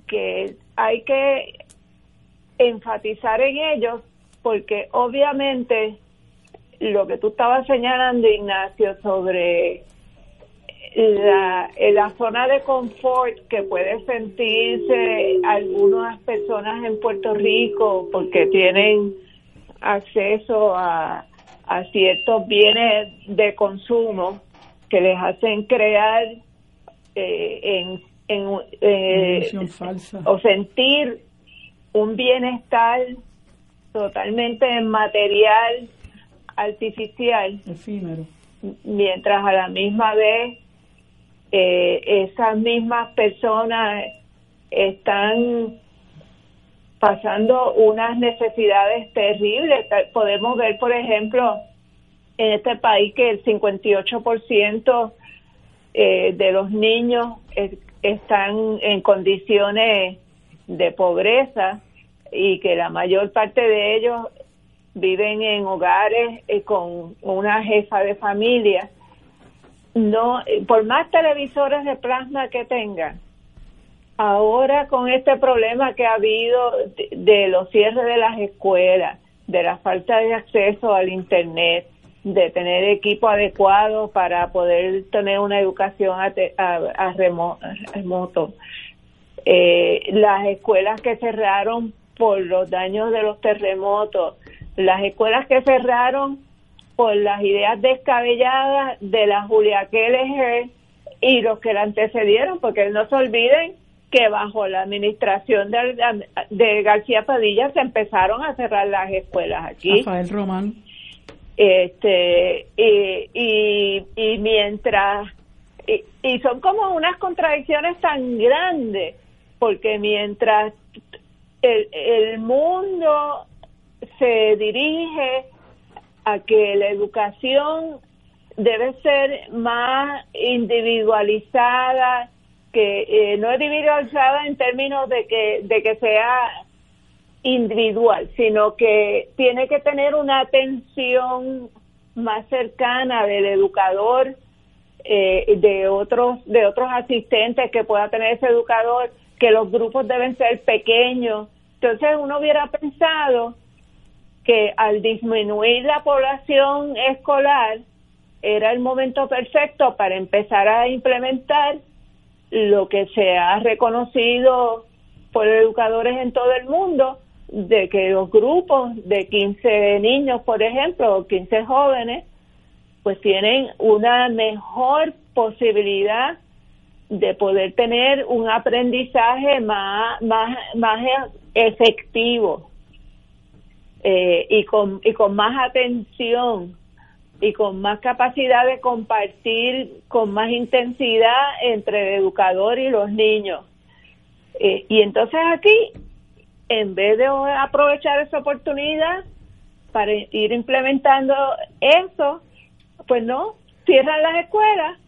que hay que enfatizar en ellos porque obviamente lo que tú estabas señalando Ignacio sobre la, la zona de confort que puede sentirse algunas personas en Puerto Rico porque tienen acceso a, a ciertos bienes de consumo que les hacen crear eh, en, en eh, falsa. o sentir un bienestar totalmente material artificial efímero mientras a la misma vez eh, esas mismas personas están pasando unas necesidades terribles. Podemos ver, por ejemplo, en este país que el 58% eh, de los niños es- están en condiciones de pobreza y que la mayor parte de ellos viven en hogares eh, con una jefa de familia. No, eh, por más televisores de plasma que tengan, ahora con este problema que ha habido de, los cierres de las escuelas, de la falta de acceso al internet, de tener equipo adecuado para poder tener una educación a, te- a- remo- remoto, eh, las escuelas que cerraron por los daños de los terremotos, las escuelas que cerraron por las ideas descabelladas de la Julia Keller y los que la antecedieron, porque no se olviden que bajo la administración de, de García Padilla se empezaron a cerrar las escuelas aquí. Rafael Román. Este y, y, y mientras y, y son como unas contradicciones tan grandes porque mientras el, el mundo se dirige a que la educación debe ser más individualizada, que eh, no individualizada en términos de que, de que sea individual, sino que tiene que tener una atención más cercana del educador, eh, de otros de otros asistentes que pueda tener ese educador, que los grupos deben ser pequeños. Entonces uno hubiera pensado que al disminuir la población escolar era el momento perfecto para empezar a implementar lo que se ha reconocido por educadores en todo el mundo, de que los grupos de 15 niños, por ejemplo, o 15 jóvenes, pues tienen una mejor posibilidad de poder tener un aprendizaje más, más, más efectivo eh, y, con, y con más atención y con más capacidad de compartir con más intensidad entre el educador y los niños. Eh, y entonces aquí, en vez de aprovechar esa oportunidad para ir implementando eso, pues no, cierran las escuelas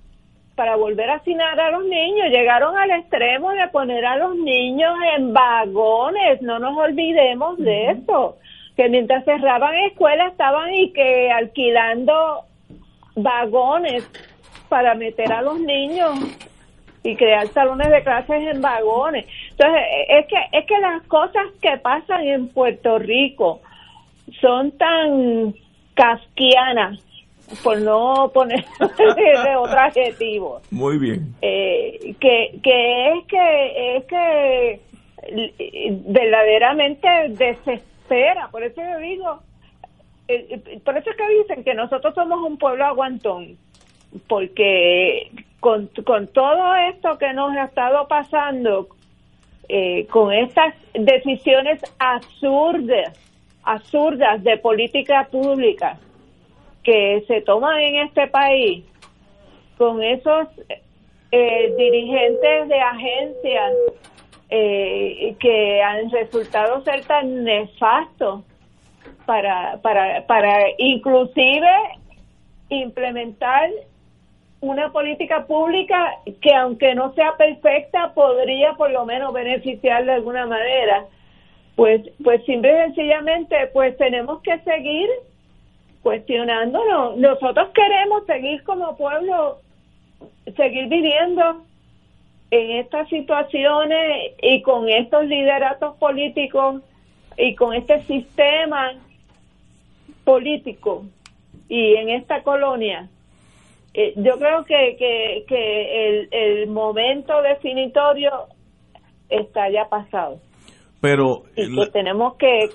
para volver a asignar a los niños. Llegaron al extremo de poner a los niños en vagones, no nos olvidemos de eso que mientras cerraban escuelas estaban y que alquilando vagones para meter a los niños y crear salones de clases en vagones. Entonces, es que es que las cosas que pasan en Puerto Rico son tan casquianas, por no poner [laughs] de otro adjetivo. Muy bien. Eh, que, que es que es que verdaderamente desesperado espera, por eso yo digo, eh, eh, por eso es que dicen que nosotros somos un pueblo aguantón, porque con, con todo esto que nos ha estado pasando, eh, con estas decisiones absurdas, absurdas de política pública que se toman en este país, con esos dirigentes de agencias eh, que han resultado ser tan nefastos para, para, para inclusive implementar una política pública que aunque no sea perfecta podría por lo menos beneficiar de alguna manera. Pues pues simple y sencillamente pues tenemos que seguir cuestionándonos. Nosotros queremos seguir como pueblo seguir viviendo en estas situaciones y con estos lideratos políticos y con este sistema político y en esta colonia, eh, yo creo que, que, que el, el, momento definitorio está ya pasado. Pero y que tenemos que,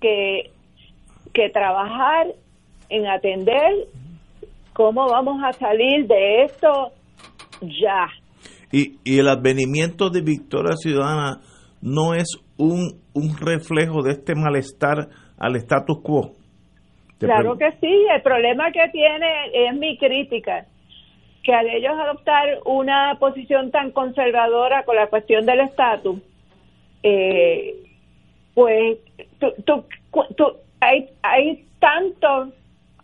que que trabajar en atender cómo vamos a salir de esto ya. Y, y el advenimiento de Victoria Ciudadana no es un, un reflejo de este malestar al status quo. Claro que sí, el problema que tiene es mi crítica, que al ellos adoptar una posición tan conservadora con la cuestión del estatus, eh, pues tú, tú, hay, hay tanto,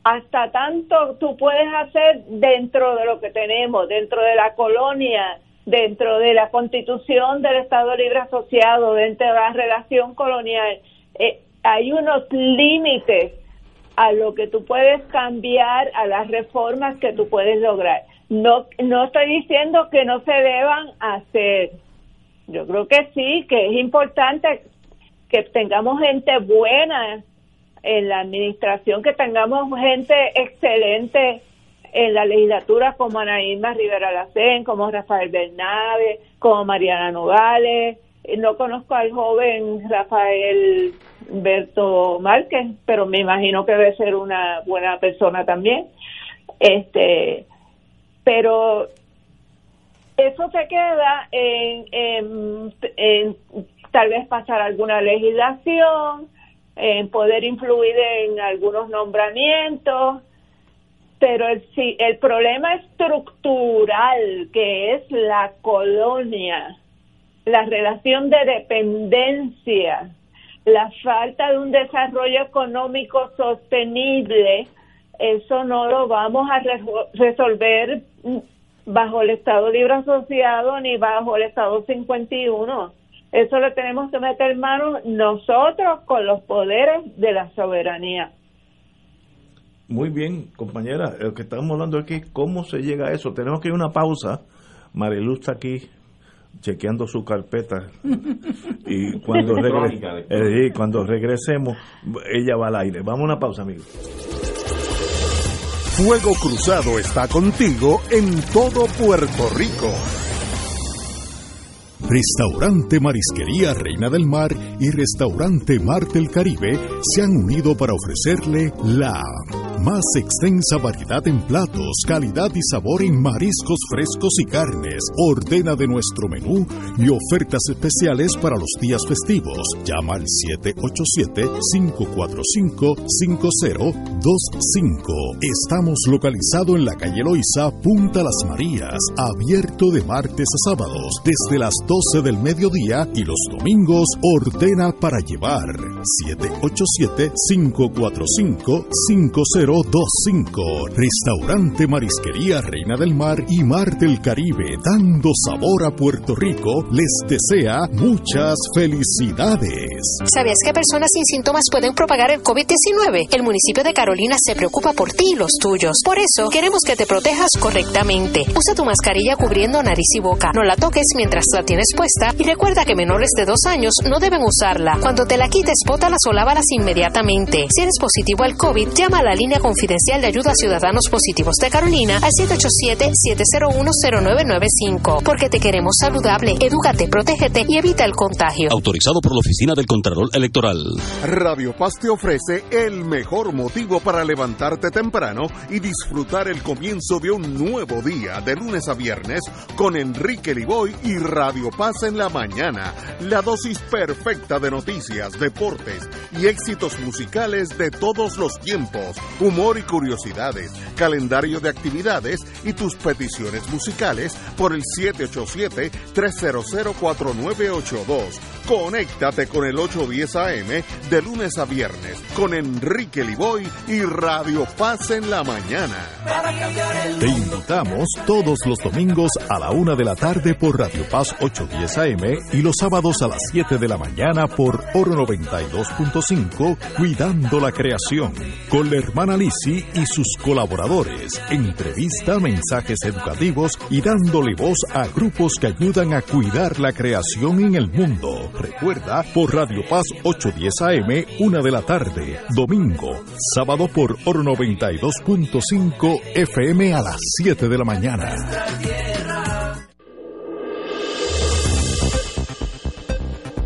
hasta tanto tú puedes hacer dentro de lo que tenemos, dentro de la colonia, dentro de la constitución del Estado Libre Asociado, dentro de la relación colonial, eh, hay unos límites a lo que tú puedes cambiar, a las reformas que tú puedes lograr. No, no estoy diciendo que no se deban hacer. Yo creo que sí, que es importante que tengamos gente buena en la administración, que tengamos gente excelente en la legislatura como Ana Irma Rivera Lacén, como Rafael Bernabe, como Mariana Nogales. Eh, no conozco al joven Rafael Berto Márquez, pero me imagino que debe ser una buena persona también. Este, pero eso se queda en, tal vez pasar alguna legislación, en poder influir en algunos nombramientos, pero el, el problema estructural que es la colonia la relación de dependencia, la falta de un desarrollo económico sostenible, eso no lo vamos a resolver bajo el Estado Libre Asociado ni bajo el Estado 51. Eso le tenemos que meter mano nosotros con los poderes de la soberanía. Muy bien, compañera, lo que estamos hablando aquí, ¿cómo se llega a eso? Tenemos que ir a una pausa. Mariluz está aquí chequeando su carpeta y [laughs] cuando, eh, cuando regresemos ella va al aire. Vamos a una pausa, amigos. Fuego Cruzado está contigo en todo Puerto Rico. Restaurante Marisquería Reina del Mar y Restaurante Mar del Caribe se han unido para ofrecerle la más extensa variedad en platos, calidad y sabor en mariscos frescos y carnes. Ordena de nuestro menú y ofertas especiales para los días festivos. Llama al 787-545-5025. Estamos localizados en la calle Loiza, Punta Las Marías, abierto de martes a sábados desde las 12 del mediodía y los domingos ordena para llevar 787-545-5025. Restaurante Marisquería Reina del Mar y Mar del Caribe, dando sabor a Puerto Rico, les desea muchas felicidades. ¿Sabías que personas sin síntomas pueden propagar el COVID-19? El municipio de Carolina se preocupa por ti y los tuyos. Por eso queremos que te protejas correctamente. Usa tu mascarilla cubriendo nariz y boca. No la toques mientras la tienes puesta y recuerda que menores de dos años no deben usarla. Cuando te la quites, bótalas o lávalas inmediatamente. Si eres positivo al COVID, llama a la línea confidencial de ayuda a ciudadanos positivos de Carolina al 787-701-0995. Porque te queremos saludable, edúcate, protégete y evita el contagio. Autorizado por la Oficina del Contralor Electoral. Radio Paz te ofrece el mejor motivo para levantarte temprano y disfrutar el comienzo de un nuevo día de lunes a viernes con Enrique Liboy y Radio Paz en la mañana. La dosis perfecta de noticias, deportes y éxitos musicales de todos los tiempos, humor y curiosidades, calendario de actividades y tus peticiones musicales por el 787-300-4982. Conéctate con el 810 AM de lunes a viernes con Enrique Liboy y Radio Paz en la mañana. Te invitamos todos los domingos a la una de la tarde por Radio Paz 810 AM y los sábados a las 7 de la mañana por Oro 92.5 Cuidando la Creación con la hermana Lisi y sus colaboradores. Entrevista, mensajes educativos y dándole voz a grupos que ayudan a cuidar la creación en el mundo. Recuerda por Radio Paz 810 AM, una de la tarde, domingo, sábado por Oro 92.5 FM a las 7 de la mañana.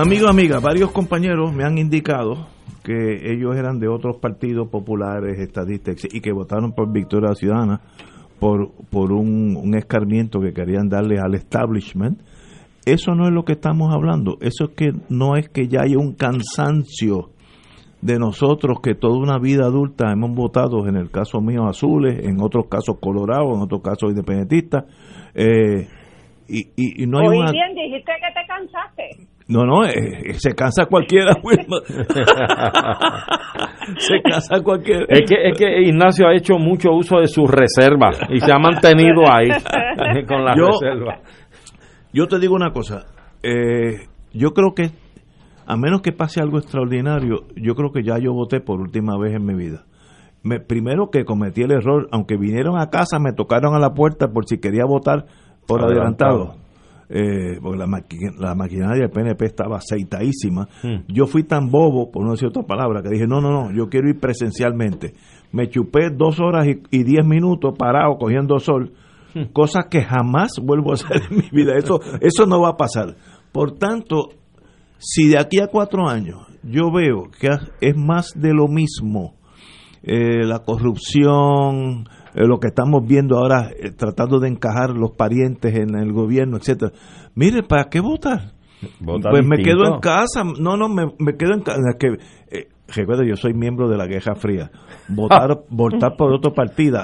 Amigo, amiga, varios compañeros me han indicado que ellos eran de otros partidos populares, estadistas, y que votaron por Victoria Ciudadana por, por un, un escarmiento que querían darle al establishment. Eso no es lo que estamos hablando. Eso es que no es que ya haya un cansancio de nosotros que toda una vida adulta hemos votado, en el caso mío azules, en otros casos colorados, en otros casos independentistas. Eh, y, y, y no hay una... bien, dijiste que te cansaste. No, no, eh, se cansa cualquiera, Wilma. [laughs] se cansa cualquiera. Es que, es que Ignacio ha hecho mucho uso de sus reservas y se ha mantenido ahí [laughs] con las Yo- reservas. Yo te digo una cosa, eh, yo creo que a menos que pase algo extraordinario, yo creo que ya yo voté por última vez en mi vida. Me, primero que cometí el error, aunque vinieron a casa, me tocaron a la puerta por si quería votar por Adelantado. adelantado. Eh, porque la, maqui- la maquinaria del PNP estaba aceitadísima. Hmm. Yo fui tan bobo, por no decir otra palabra, que dije, no, no, no, yo quiero ir presencialmente. Me chupé dos horas y, y diez minutos parado cogiendo sol, cosas que jamás vuelvo a hacer en mi vida. Eso, [laughs] eso no va a pasar. Por tanto, Si de aquí a cuatro años yo veo que es más de lo mismo, eh, la corrupción, eh, lo que estamos viendo ahora, eh, tratando de encajar los parientes en el gobierno, etcétera. Mire, ¿para qué votar? Vota pues me quedo en casa. No, no, me, me quedo en casa. Que, eh, recuerda, yo soy miembro de la Guerra Fría. Votar, [laughs] votar por otro partido,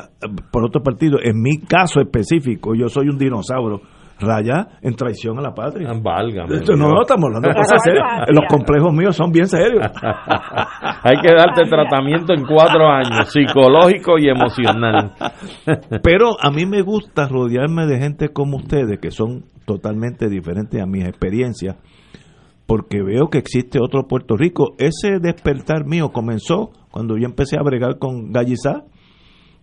por otro partido, en mi caso específico, yo soy un dinosaurio. Raya en traición a la patria. Válgame Esto no, no, estamos hablando de cosas serias. [laughs] Los complejos míos son bien serios. [laughs] Hay que darte tratamiento en cuatro años, psicológico y emocional. [laughs] Pero a mí me gusta rodearme de gente como ustedes, que son totalmente diferentes a mis experiencias, porque veo que existe otro Puerto Rico. Ese despertar mío comenzó cuando yo empecé a bregar con Gallizá,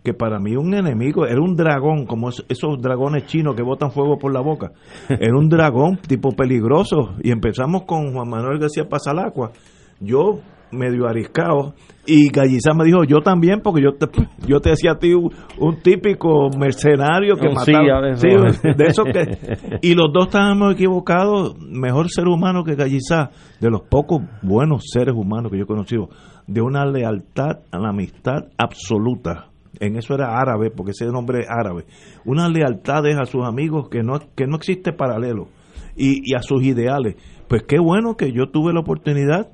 que para mí un enemigo, era un dragón, como es- esos dragones chinos que botan fuego por la boca. [laughs] Era un dragón tipo peligroso. Y empezamos con Juan Manuel García Pasalacua. Yo medio ariscado y Gallizá me dijo yo también porque yo te, [laughs] yo te decía a ti un, un típico mercenario que mataba de Sí, esos. [laughs] de esos que y los dos estábamos equivocados mejor ser humano que Gallizá de los pocos buenos seres humanos que yo he conocido de una lealtad a la amistad absoluta en eso era árabe porque ese nombre es árabe una lealtad es a sus amigos que no que no existe paralelo y, y a sus ideales pues qué bueno que yo tuve la oportunidad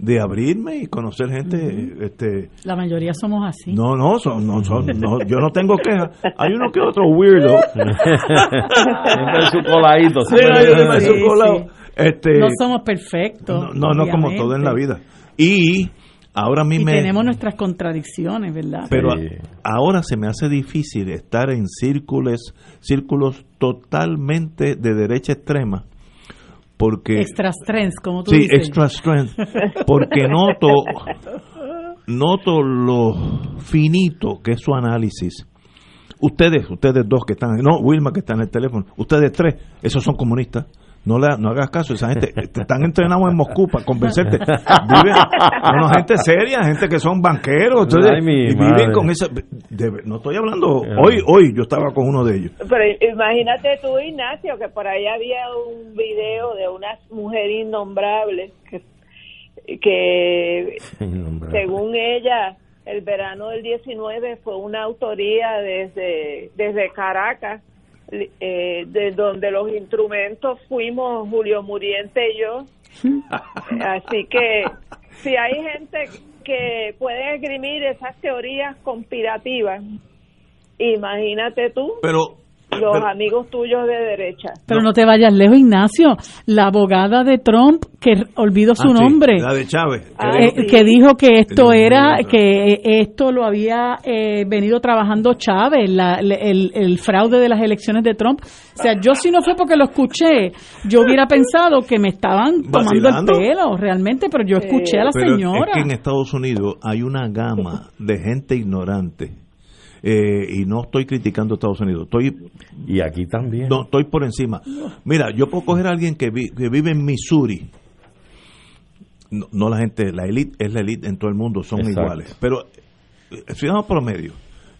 de abrirme y conocer gente este La mayoría somos así. no, no, son, no, son, no, yo no tengo queja. Hay uno que otro weirdo. [laughs] Siempre su coladito. Sí, su colado. sí. Este, no somos perfectos. no, no, como todo en la vida. Y ahora a mí Y me... tenemos nuestras contradicciones, ¿verdad? Pero a- ahora se me hace difícil estar en círculos, círculos totalmente de derecha extrema. Porque... Extra strengths, como tú Sí, dices. extra strength. Porque noto, noto lo finito que es su análisis. Ustedes, ustedes dos que están, no, Wilma que está en el teléfono, ustedes tres, esos son comunistas. No, le, no hagas caso, esa gente te están entrenados en Moscú para convencerte. Viven, no, gente seria, gente que son banqueros, entonces, Ay, mi y madre. viven con esa. de- no estoy hablando, hoy, hoy yo estaba con uno de ellos. Pero imagínate tú, Ignacio, que por ahí había un video de una mujer innombrable que, que [laughs] según ella, el verano del 19 fue una autoría desde, desde Caracas, eh, de donde los instrumentos fuimos Julio Muriente y yo. [laughs] Así que si hay gente que puede esgrimir esas teorías conspirativas, imagínate tú Pero los pero- amigos tuyos de derecha. Pero no. te vayas lejos, Ignacio. La abogada de Trump, que olvido su Ah, sí, nombre, la de Chávez. que Ah, dijo- eh, que dijo que esto El- era, que eh, esto lo había eh, venido trabajando Chávez, la- le- el, el fraude de las elecciones de Trump. O sea, yo si no fue porque lo escuché, yo hubiera pensado que me estaban tomando ¿Vacilando? el pelo, realmente, pero yo escuché a la Pero señora. Es que en Estados Unidos hay una gama de gente ignorante. Eh, y no estoy criticando a Estados Unidos, estoy Y aquí también. no estoy por encima. Mira, yo puedo coger a alguien que, vi- que vive en Missouri. No, no la gente, la elite es la elite en todo el mundo, son Exacto. iguales. Pero eh, ciudadano promedio,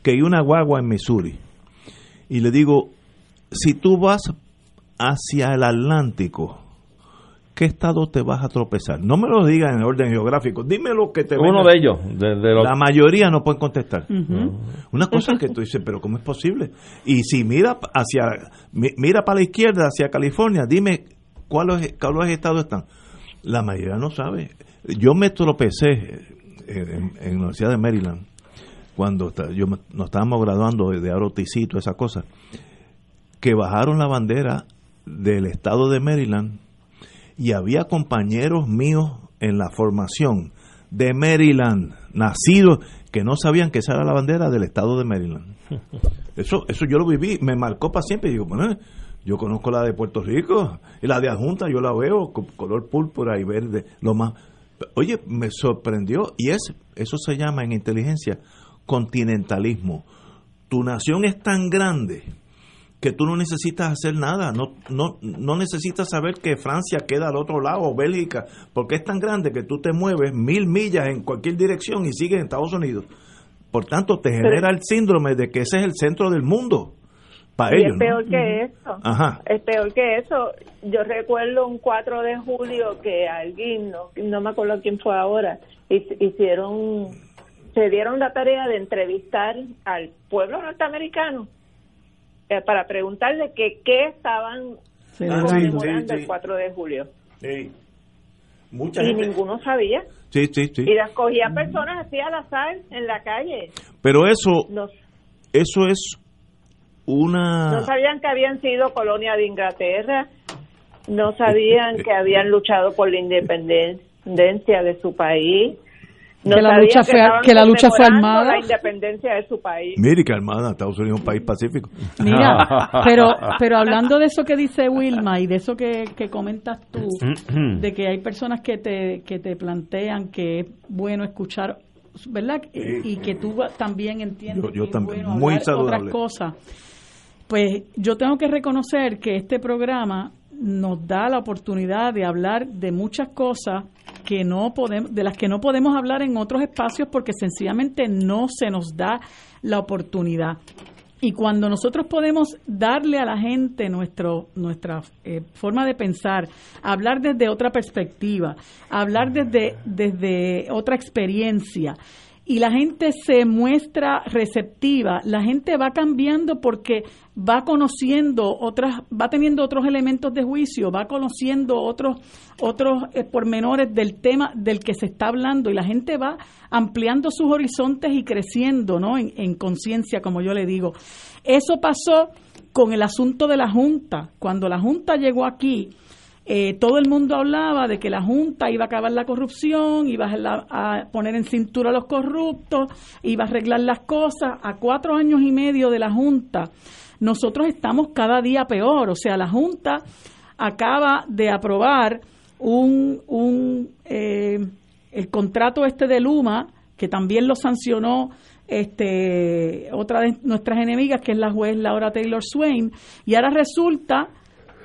que hay una guagua en Missouri y le digo, si tú vas hacia el Atlántico, ¿qué estado te vas a tropezar? No me lo digas en orden geográfico, dime lo que te Uno venga. de ellos. De, de los- La mayoría no pueden contestar. Una cosa que tú dices, pero ¿cómo es posible? Y si mira hacia mi- mira para la izquierda, hacia California, dime cuáles cuáles estados están. La mayoría no sabe. Yo me tropecé en, en la Universidad de Maryland cuando yo me- nos estábamos graduando de, de Aroticito, esa cosa, que bajaron la bandera del estado de Maryland y había compañeros míos en la formación de Maryland, nacidos, que no sabían que esa era la bandera del estado de Maryland. [laughs] Eso, eso yo lo viví, me marcó para siempre. Y digo, bueno, yo conozco la de Puerto Rico y la de Adjunta, yo la veo con color púrpura y verde, lo más. Oye, me sorprendió y es eso se llama en inteligencia continentalismo. Tu nación es tan grande que tú no necesitas hacer nada, no, no, no necesitas saber que Francia queda al otro lado o Bélgica, porque es tan grande que tú te mueves mil millas en cualquier dirección y sigues en Estados Unidos. Por tanto, te genera el síndrome de que ese es el centro del mundo. para Y ellos. es ¿no? peor que eso. Ajá. Es peor que eso. Yo recuerdo un 4 de julio que alguien, no, no me acuerdo quién fue ahora, hic- hicieron, se dieron la tarea de entrevistar al pueblo norteamericano eh, para preguntarle que qué estaban Celebrando. conmemorando Sí, sí, sí. el 4 de julio. Sí. Mucha y gente- ninguno sabía. Sí, sí, sí. Y las cogía personas así al azar en la calle. Pero eso, No, eso es una... no sabían que habían sido colonia de Inglaterra, no sabían [laughs] que habían luchado por la independencia de su país, no Que la lucha fue- estaban que la lucha fue armada. la independencia de su país. Mire que Armada, Estados Unidos es un país pacífico. Mira, [laughs] pero, pero hablando de eso que dice Wilma y de eso que, que comentas tú, de que hay personas que te, que te plantean que es bueno escuchar, ¿verdad? Y que tú también entiendes Yo- yo que es también, bueno muy saludable. otras cosas. Pues yo tengo que reconocer que este programa nos da la oportunidad de hablar de muchas cosas que no podemos, de las que no podemos hablar en otros espacios porque sencillamente no se nos da la oportunidad. Y cuando nosotros podemos darle a la gente nuestro, nuestra eh, forma de pensar, hablar desde otra perspectiva, hablar desde, desde otra experiencia, y la gente se muestra receptiva, la gente va cambiando porque va conociendo otras, va teniendo otros elementos de juicio, va conociendo otros, otros eh, pormenores del tema del que se está hablando y la gente va ampliando sus horizontes y creciendo, ¿no? En, en conciencia, como yo le digo. Eso pasó con el asunto de la Junta. Cuando la Junta llegó aquí, eh, todo el mundo hablaba de que la Junta iba a acabar la corrupción, iba a, a poner en cintura a los corruptos, iba a arreglar las cosas. A cuatro años y medio de la Junta, nosotros estamos cada día peor. O sea, la Junta acaba de aprobar un, un eh, el contrato este de Luma, que también lo sancionó este otra de nuestras enemigas, que es la juez Laura Taylor Swain, y ahora resulta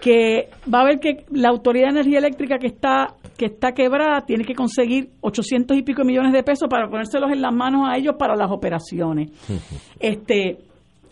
que va a ver que la Autoridad de Energía Eléctrica que está que está quebrada tiene que conseguir 800 y pico millones de pesos para ponérselos en las manos a ellos para las operaciones. Este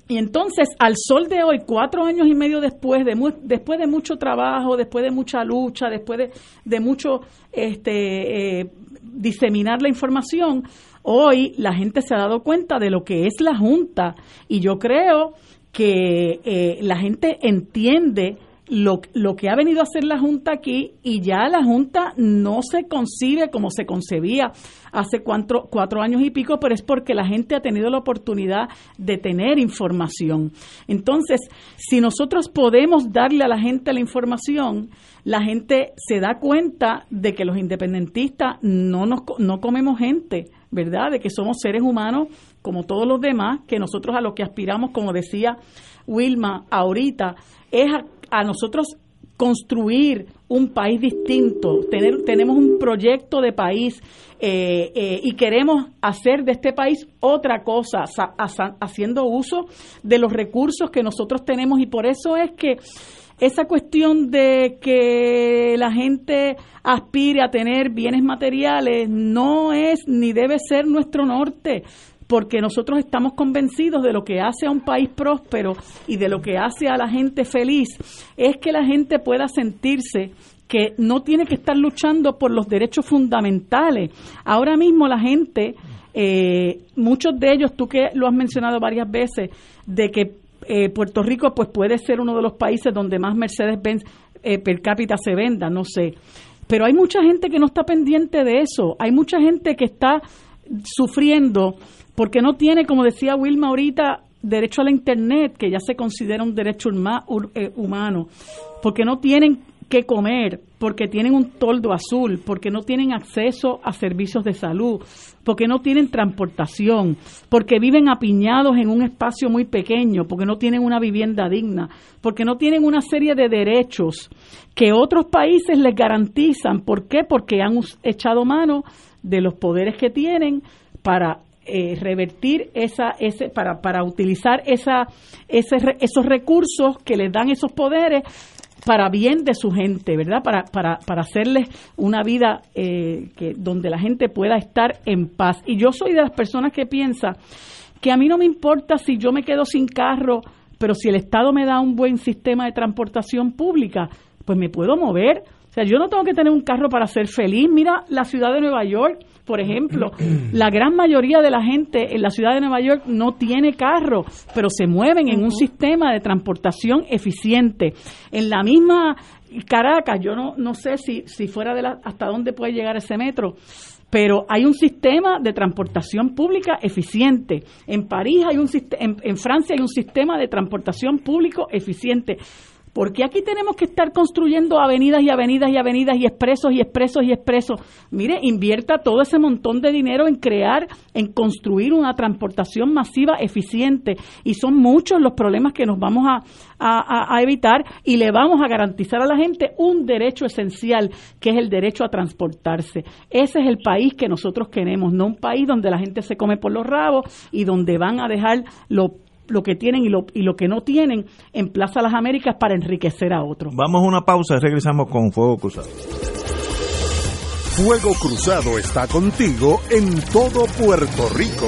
y entonces, al sol de hoy, cuatro años y medio después de después de mucho trabajo, después de mucha lucha, después de, de mucho este, eh, diseminar la información, hoy la gente se ha dado cuenta de lo que es la Junta. Y yo creo que eh, la gente entiende lo, lo que ha venido a hacer la Junta aquí y ya la Junta no se concibe como se concebía hace cuatro, cuatro años y pico, pero es porque la gente ha tenido la oportunidad de tener información. Entonces, si nosotros podemos darle a la gente la información, la gente se da cuenta de que los independentistas no, nos, no comemos gente, ¿verdad? De que somos seres humanos como todos los demás, que nosotros a lo que aspiramos, como decía Wilma ahorita, es a, a nosotros construir un país distinto, tener, tenemos un proyecto de país eh, eh, y queremos hacer de este país otra cosa, sa- asa- haciendo uso de los recursos que nosotros tenemos. Y por eso es que esa cuestión de que la gente aspire a tener bienes materiales no es ni debe ser nuestro norte porque nosotros estamos convencidos de lo que hace a un país próspero y de lo que hace a la gente feliz, es que la gente pueda sentirse que no tiene que estar luchando por los derechos fundamentales. Ahora mismo la gente, eh, muchos de ellos, tú que lo has mencionado varias veces, de que eh, Puerto Rico pues puede ser uno de los países donde más Mercedes-Benz eh, per cápita se venda, no sé. Pero hay mucha gente que no está pendiente de eso. Hay mucha gente que está sufriendo porque no tiene, como decía Wilma ahorita, derecho a la Internet, que ya se considera un derecho eh, humano, porque no tienen que comer, porque tienen un toldo azul, porque no tienen acceso a servicios de salud, porque no tienen transportación, porque viven apiñados en un espacio muy pequeño, porque no tienen una vivienda digna, porque no tienen una serie de derechos que otros países les garantizan. ¿Por qué? Porque han echado mano de los poderes que tienen para eh, revertir esa ese para para utilizar esa ese esos recursos que les dan esos poderes para bien de su gente, ¿verdad? Para, para, para hacerles una vida eh, que, donde la gente pueda estar en paz. Y yo soy de las personas que piensa que a mí no me importa si yo me quedo sin carro, pero si el Estado me da un buen sistema de transportación pública, pues me puedo mover. O sea, yo no tengo que tener un carro para ser feliz. Mira la ciudad de Nueva York, por ejemplo, la gran mayoría de la gente en la ciudad de Nueva York no tiene carro, pero se mueven en un sistema de transportación eficiente. En la misma Caracas, yo no, no sé si, si fuera de la, hasta dónde puede llegar ese metro, pero hay un sistema de transportación pública eficiente. En París hay un en, en Francia hay un sistema de transportación público eficiente. ¿Por qué aquí tenemos que estar construyendo avenidas y avenidas y avenidas y expresos y expresos y expresos? Mire, invierta todo ese montón de dinero en crear, en construir una transportación masiva eficiente. Y son muchos los problemas que nos vamos a, a, evitar y le vamos a garantizar a la gente un derecho esencial, que es el derecho a transportarse. Ese es el país que nosotros queremos, no un país donde la gente se come por los rabos y donde van a dejar lo lo que tienen y lo, y lo que no tienen en Plaza Las Américas para enriquecer a otros. Vamos a una pausa y regresamos con Fuego Cruzado. Fuego Cruzado está contigo en todo Puerto Rico.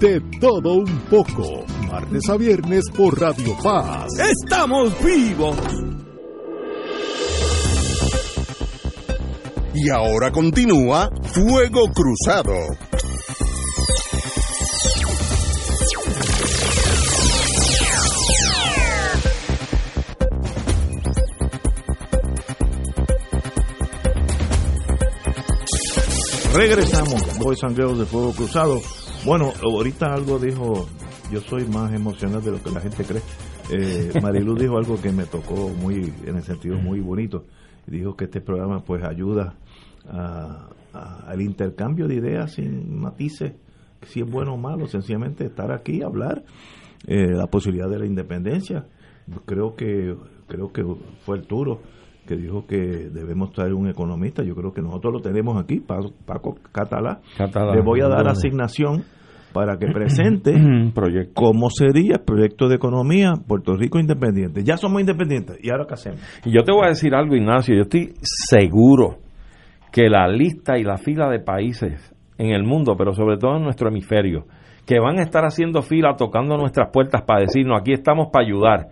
De todo un poco, martes a viernes por Radio Paz. ¡Estamos vivos! Y ahora continúa Fuego Cruzado. Regresamos, Boys and Girls de Fuego Cruzado. Bueno, ahorita algo dijo, yo soy más emocional de lo que la gente cree. Eh, Marilu dijo algo que me tocó muy, en el sentido muy bonito dijo que este programa pues ayuda al intercambio de ideas sin matices, si es bueno o malo, sencillamente estar aquí, hablar, eh, la posibilidad de la independencia. Creo que creo que fue Arturo que dijo que debemos traer un economista. Yo creo que nosotros lo tenemos aquí, Paco Catalá. Le voy a dar asignación para que [clears throat] presente [clears throat] cómo sería el proyecto de economía Puerto Rico independiente. Ya somos independientes, ¿y ahora qué hacemos? Y yo te voy a decir algo, Ignacio, yo estoy seguro que la lista y la fila de países en el mundo, pero sobre todo en nuestro hemisferio, que van a estar haciendo fila tocando nuestras puertas para decirnos, aquí estamos para ayudar,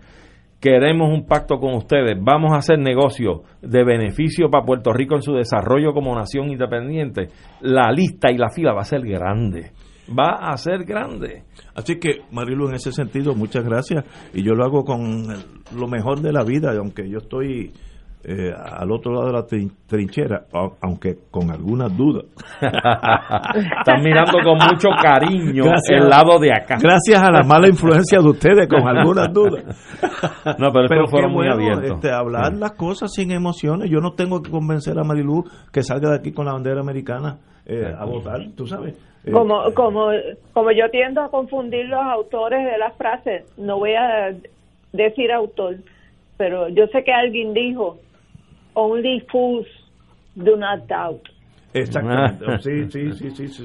queremos un pacto con ustedes, vamos a hacer negocios de beneficio para Puerto Rico en su desarrollo como nación independiente, la lista y la fila va a ser grande va a ser grande. Así que, Marilu, en ese sentido, muchas gracias. Y yo lo hago con lo mejor de la vida, aunque yo estoy eh, al otro lado de la trin- trinchera, aunque con algunas dudas. [laughs] Están mirando con mucho cariño Gracias. el lado de acá. Gracias a la mala influencia de ustedes, con algunas dudas. No, pero qué fueron muy bueno, abiertos. este, hablar las cosas sin emociones. Yo no tengo que convencer a Marilú que salga de aquí con la bandera americana eh, a votar, tú sabes. Eh, Como, como, como yo tiendo a confundir los autores de las frases, no voy a decir autor, pero yo sé que alguien dijo, only fools do not doubt. Exactamente. Sí, sí, sí, sí, sí.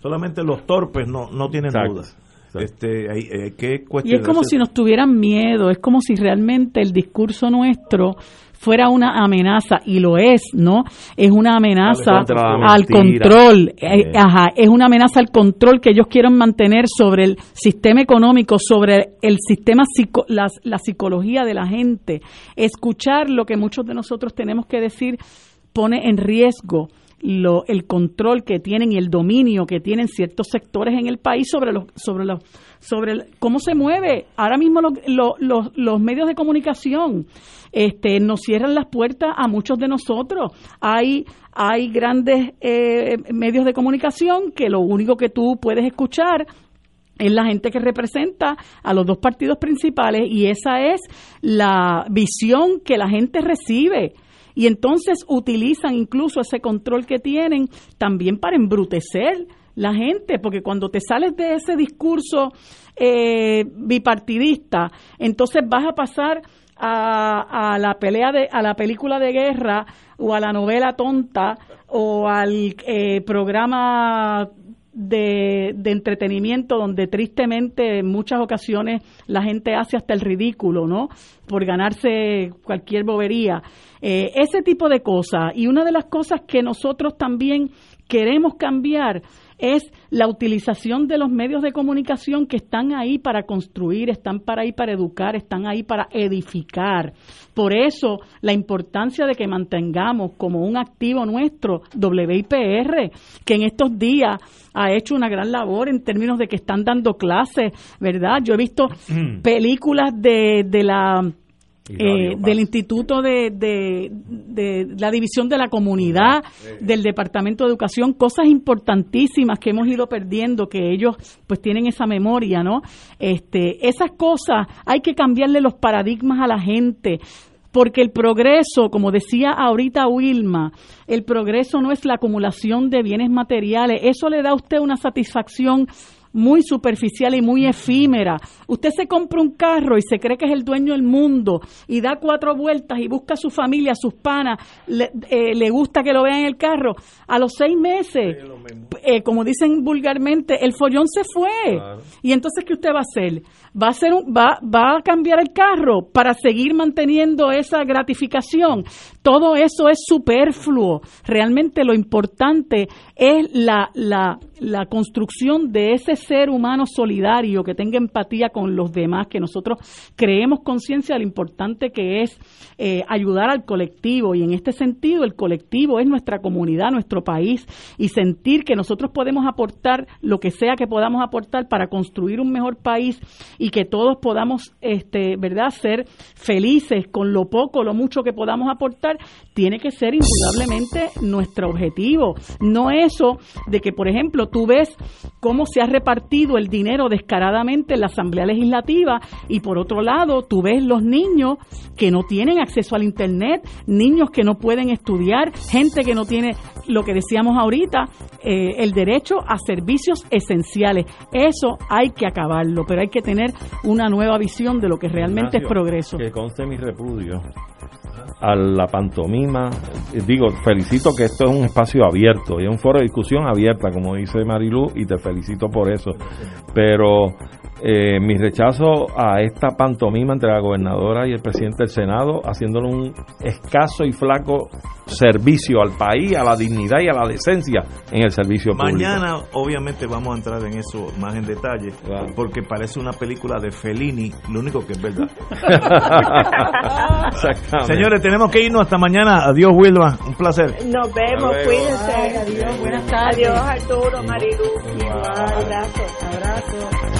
Solamente los torpes no, no tienen Exacto, dudas. Este, hay, hay que Y es como si nos tuvieran miedo, es como si realmente el discurso nuestro fuera una amenaza, y lo es, ¿no? Es una amenaza al control, Eh. ajá, es una amenaza al control que ellos quieren mantener sobre el sistema económico, sobre el sistema, psico- la, la psicología de la gente. Escuchar lo que muchos de nosotros tenemos que decir pone en riesgo lo, el control que tienen y el dominio que tienen ciertos sectores en el país sobre los sobre los sobre cómo se mueve ahora mismo los, los- los medios de comunicación este nos cierran las puertas a muchos de nosotros hay hay grandes eh, medios de comunicación que lo único que tú puedes escuchar es la gente que representa a los dos partidos principales y esa es la visión que la gente recibe. Y entonces utilizan incluso ese control que tienen también para embrutecer la gente, porque cuando te sales de ese discurso eh, bipartidista, entonces vas a pasar a, a la pelea de a la película de guerra o a la novela tonta o al eh, programa de, de entretenimiento donde tristemente en muchas ocasiones la gente hace hasta el ridículo, ¿no? Por ganarse cualquier bobería. Eh, ese tipo de cosas. Y una de las cosas que nosotros también queremos cambiar es la utilización de los medios de comunicación que están ahí para construir, están para ahí para educar, están ahí para edificar. Por eso la importancia de que mantengamos como un activo nuestro WIPR, que en estos días ha hecho una gran labor en términos de que están dando clases, ¿verdad? Yo he visto películas de, de la eh, del Instituto de, de, de la División de la Comunidad, del Departamento de Educación, cosas importantísimas que hemos ido perdiendo, que ellos pues tienen esa memoria, ¿no? Este, esas cosas hay que cambiarle los paradigmas a la gente. Porque el progreso, como decía ahorita Wilma, el progreso no es la acumulación de bienes materiales. Eso le da a usted una satisfacción muy superficial y muy efímera. Usted se compra un carro y se cree que es el dueño del mundo y da cuatro vueltas y busca a su familia, a sus panas, le, eh, le gusta que lo vean en el carro. A los seis meses, eh, como dicen vulgarmente, el follón se fue. Y entonces, ¿qué usted va a hacer? ¿Va a, hacer un- va, ¿Va a cambiar el carro para seguir manteniendo esa gratificación? Todo eso es superfluo. Realmente lo importante es la, la, la construcción de ese ser humano solidario que tenga empatía con los demás, que nosotros creemos conciencia de lo importante que es eh, ayudar al colectivo y en este sentido el colectivo es nuestra comunidad, nuestro país y sentir que nosotros podemos aportar lo que sea que podamos aportar para construir un mejor país y que todos podamos, este, verdad, ser felices con lo poco, lo mucho que podamos aportar, tiene que ser indudablemente nuestro objetivo. No eso de que, por ejemplo, tú ves cómo se ha repartido el dinero descaradamente en la Asamblea Legislativa y por otro lado tú ves los niños que no tienen acceso al Internet, niños que no pueden estudiar, gente que no tiene lo que decíamos ahorita, eh, el derecho a servicios esenciales. Eso hay que acabarlo, pero hay que tener una nueva visión de lo que realmente es progreso. Que conste mi repudio a la pantomima. Digo, felicito que esto es un espacio abierto y un foro de discusión abierta, como dice Marilu, y te felicito por eso. Pero eh, mi rechazo a esta pantomima entre la gobernadora y el presidente del Senado, haciéndole un escaso y flaco servicio al país, a la dignidad y a la decencia en el servicio público. Mañana, obviamente, vamos a entrar en eso más en detalle, porque parece una película de Fellini, lo único que es verdad. [laughs] [laughs] Señores, tenemos que irnos hasta mañana. Adiós, Wilma. Un placer. Nos vemos, cuídense. Adiós, buenas tardes. Adiós, Arturo, Marilu. Igual, abrazo. Abrazo.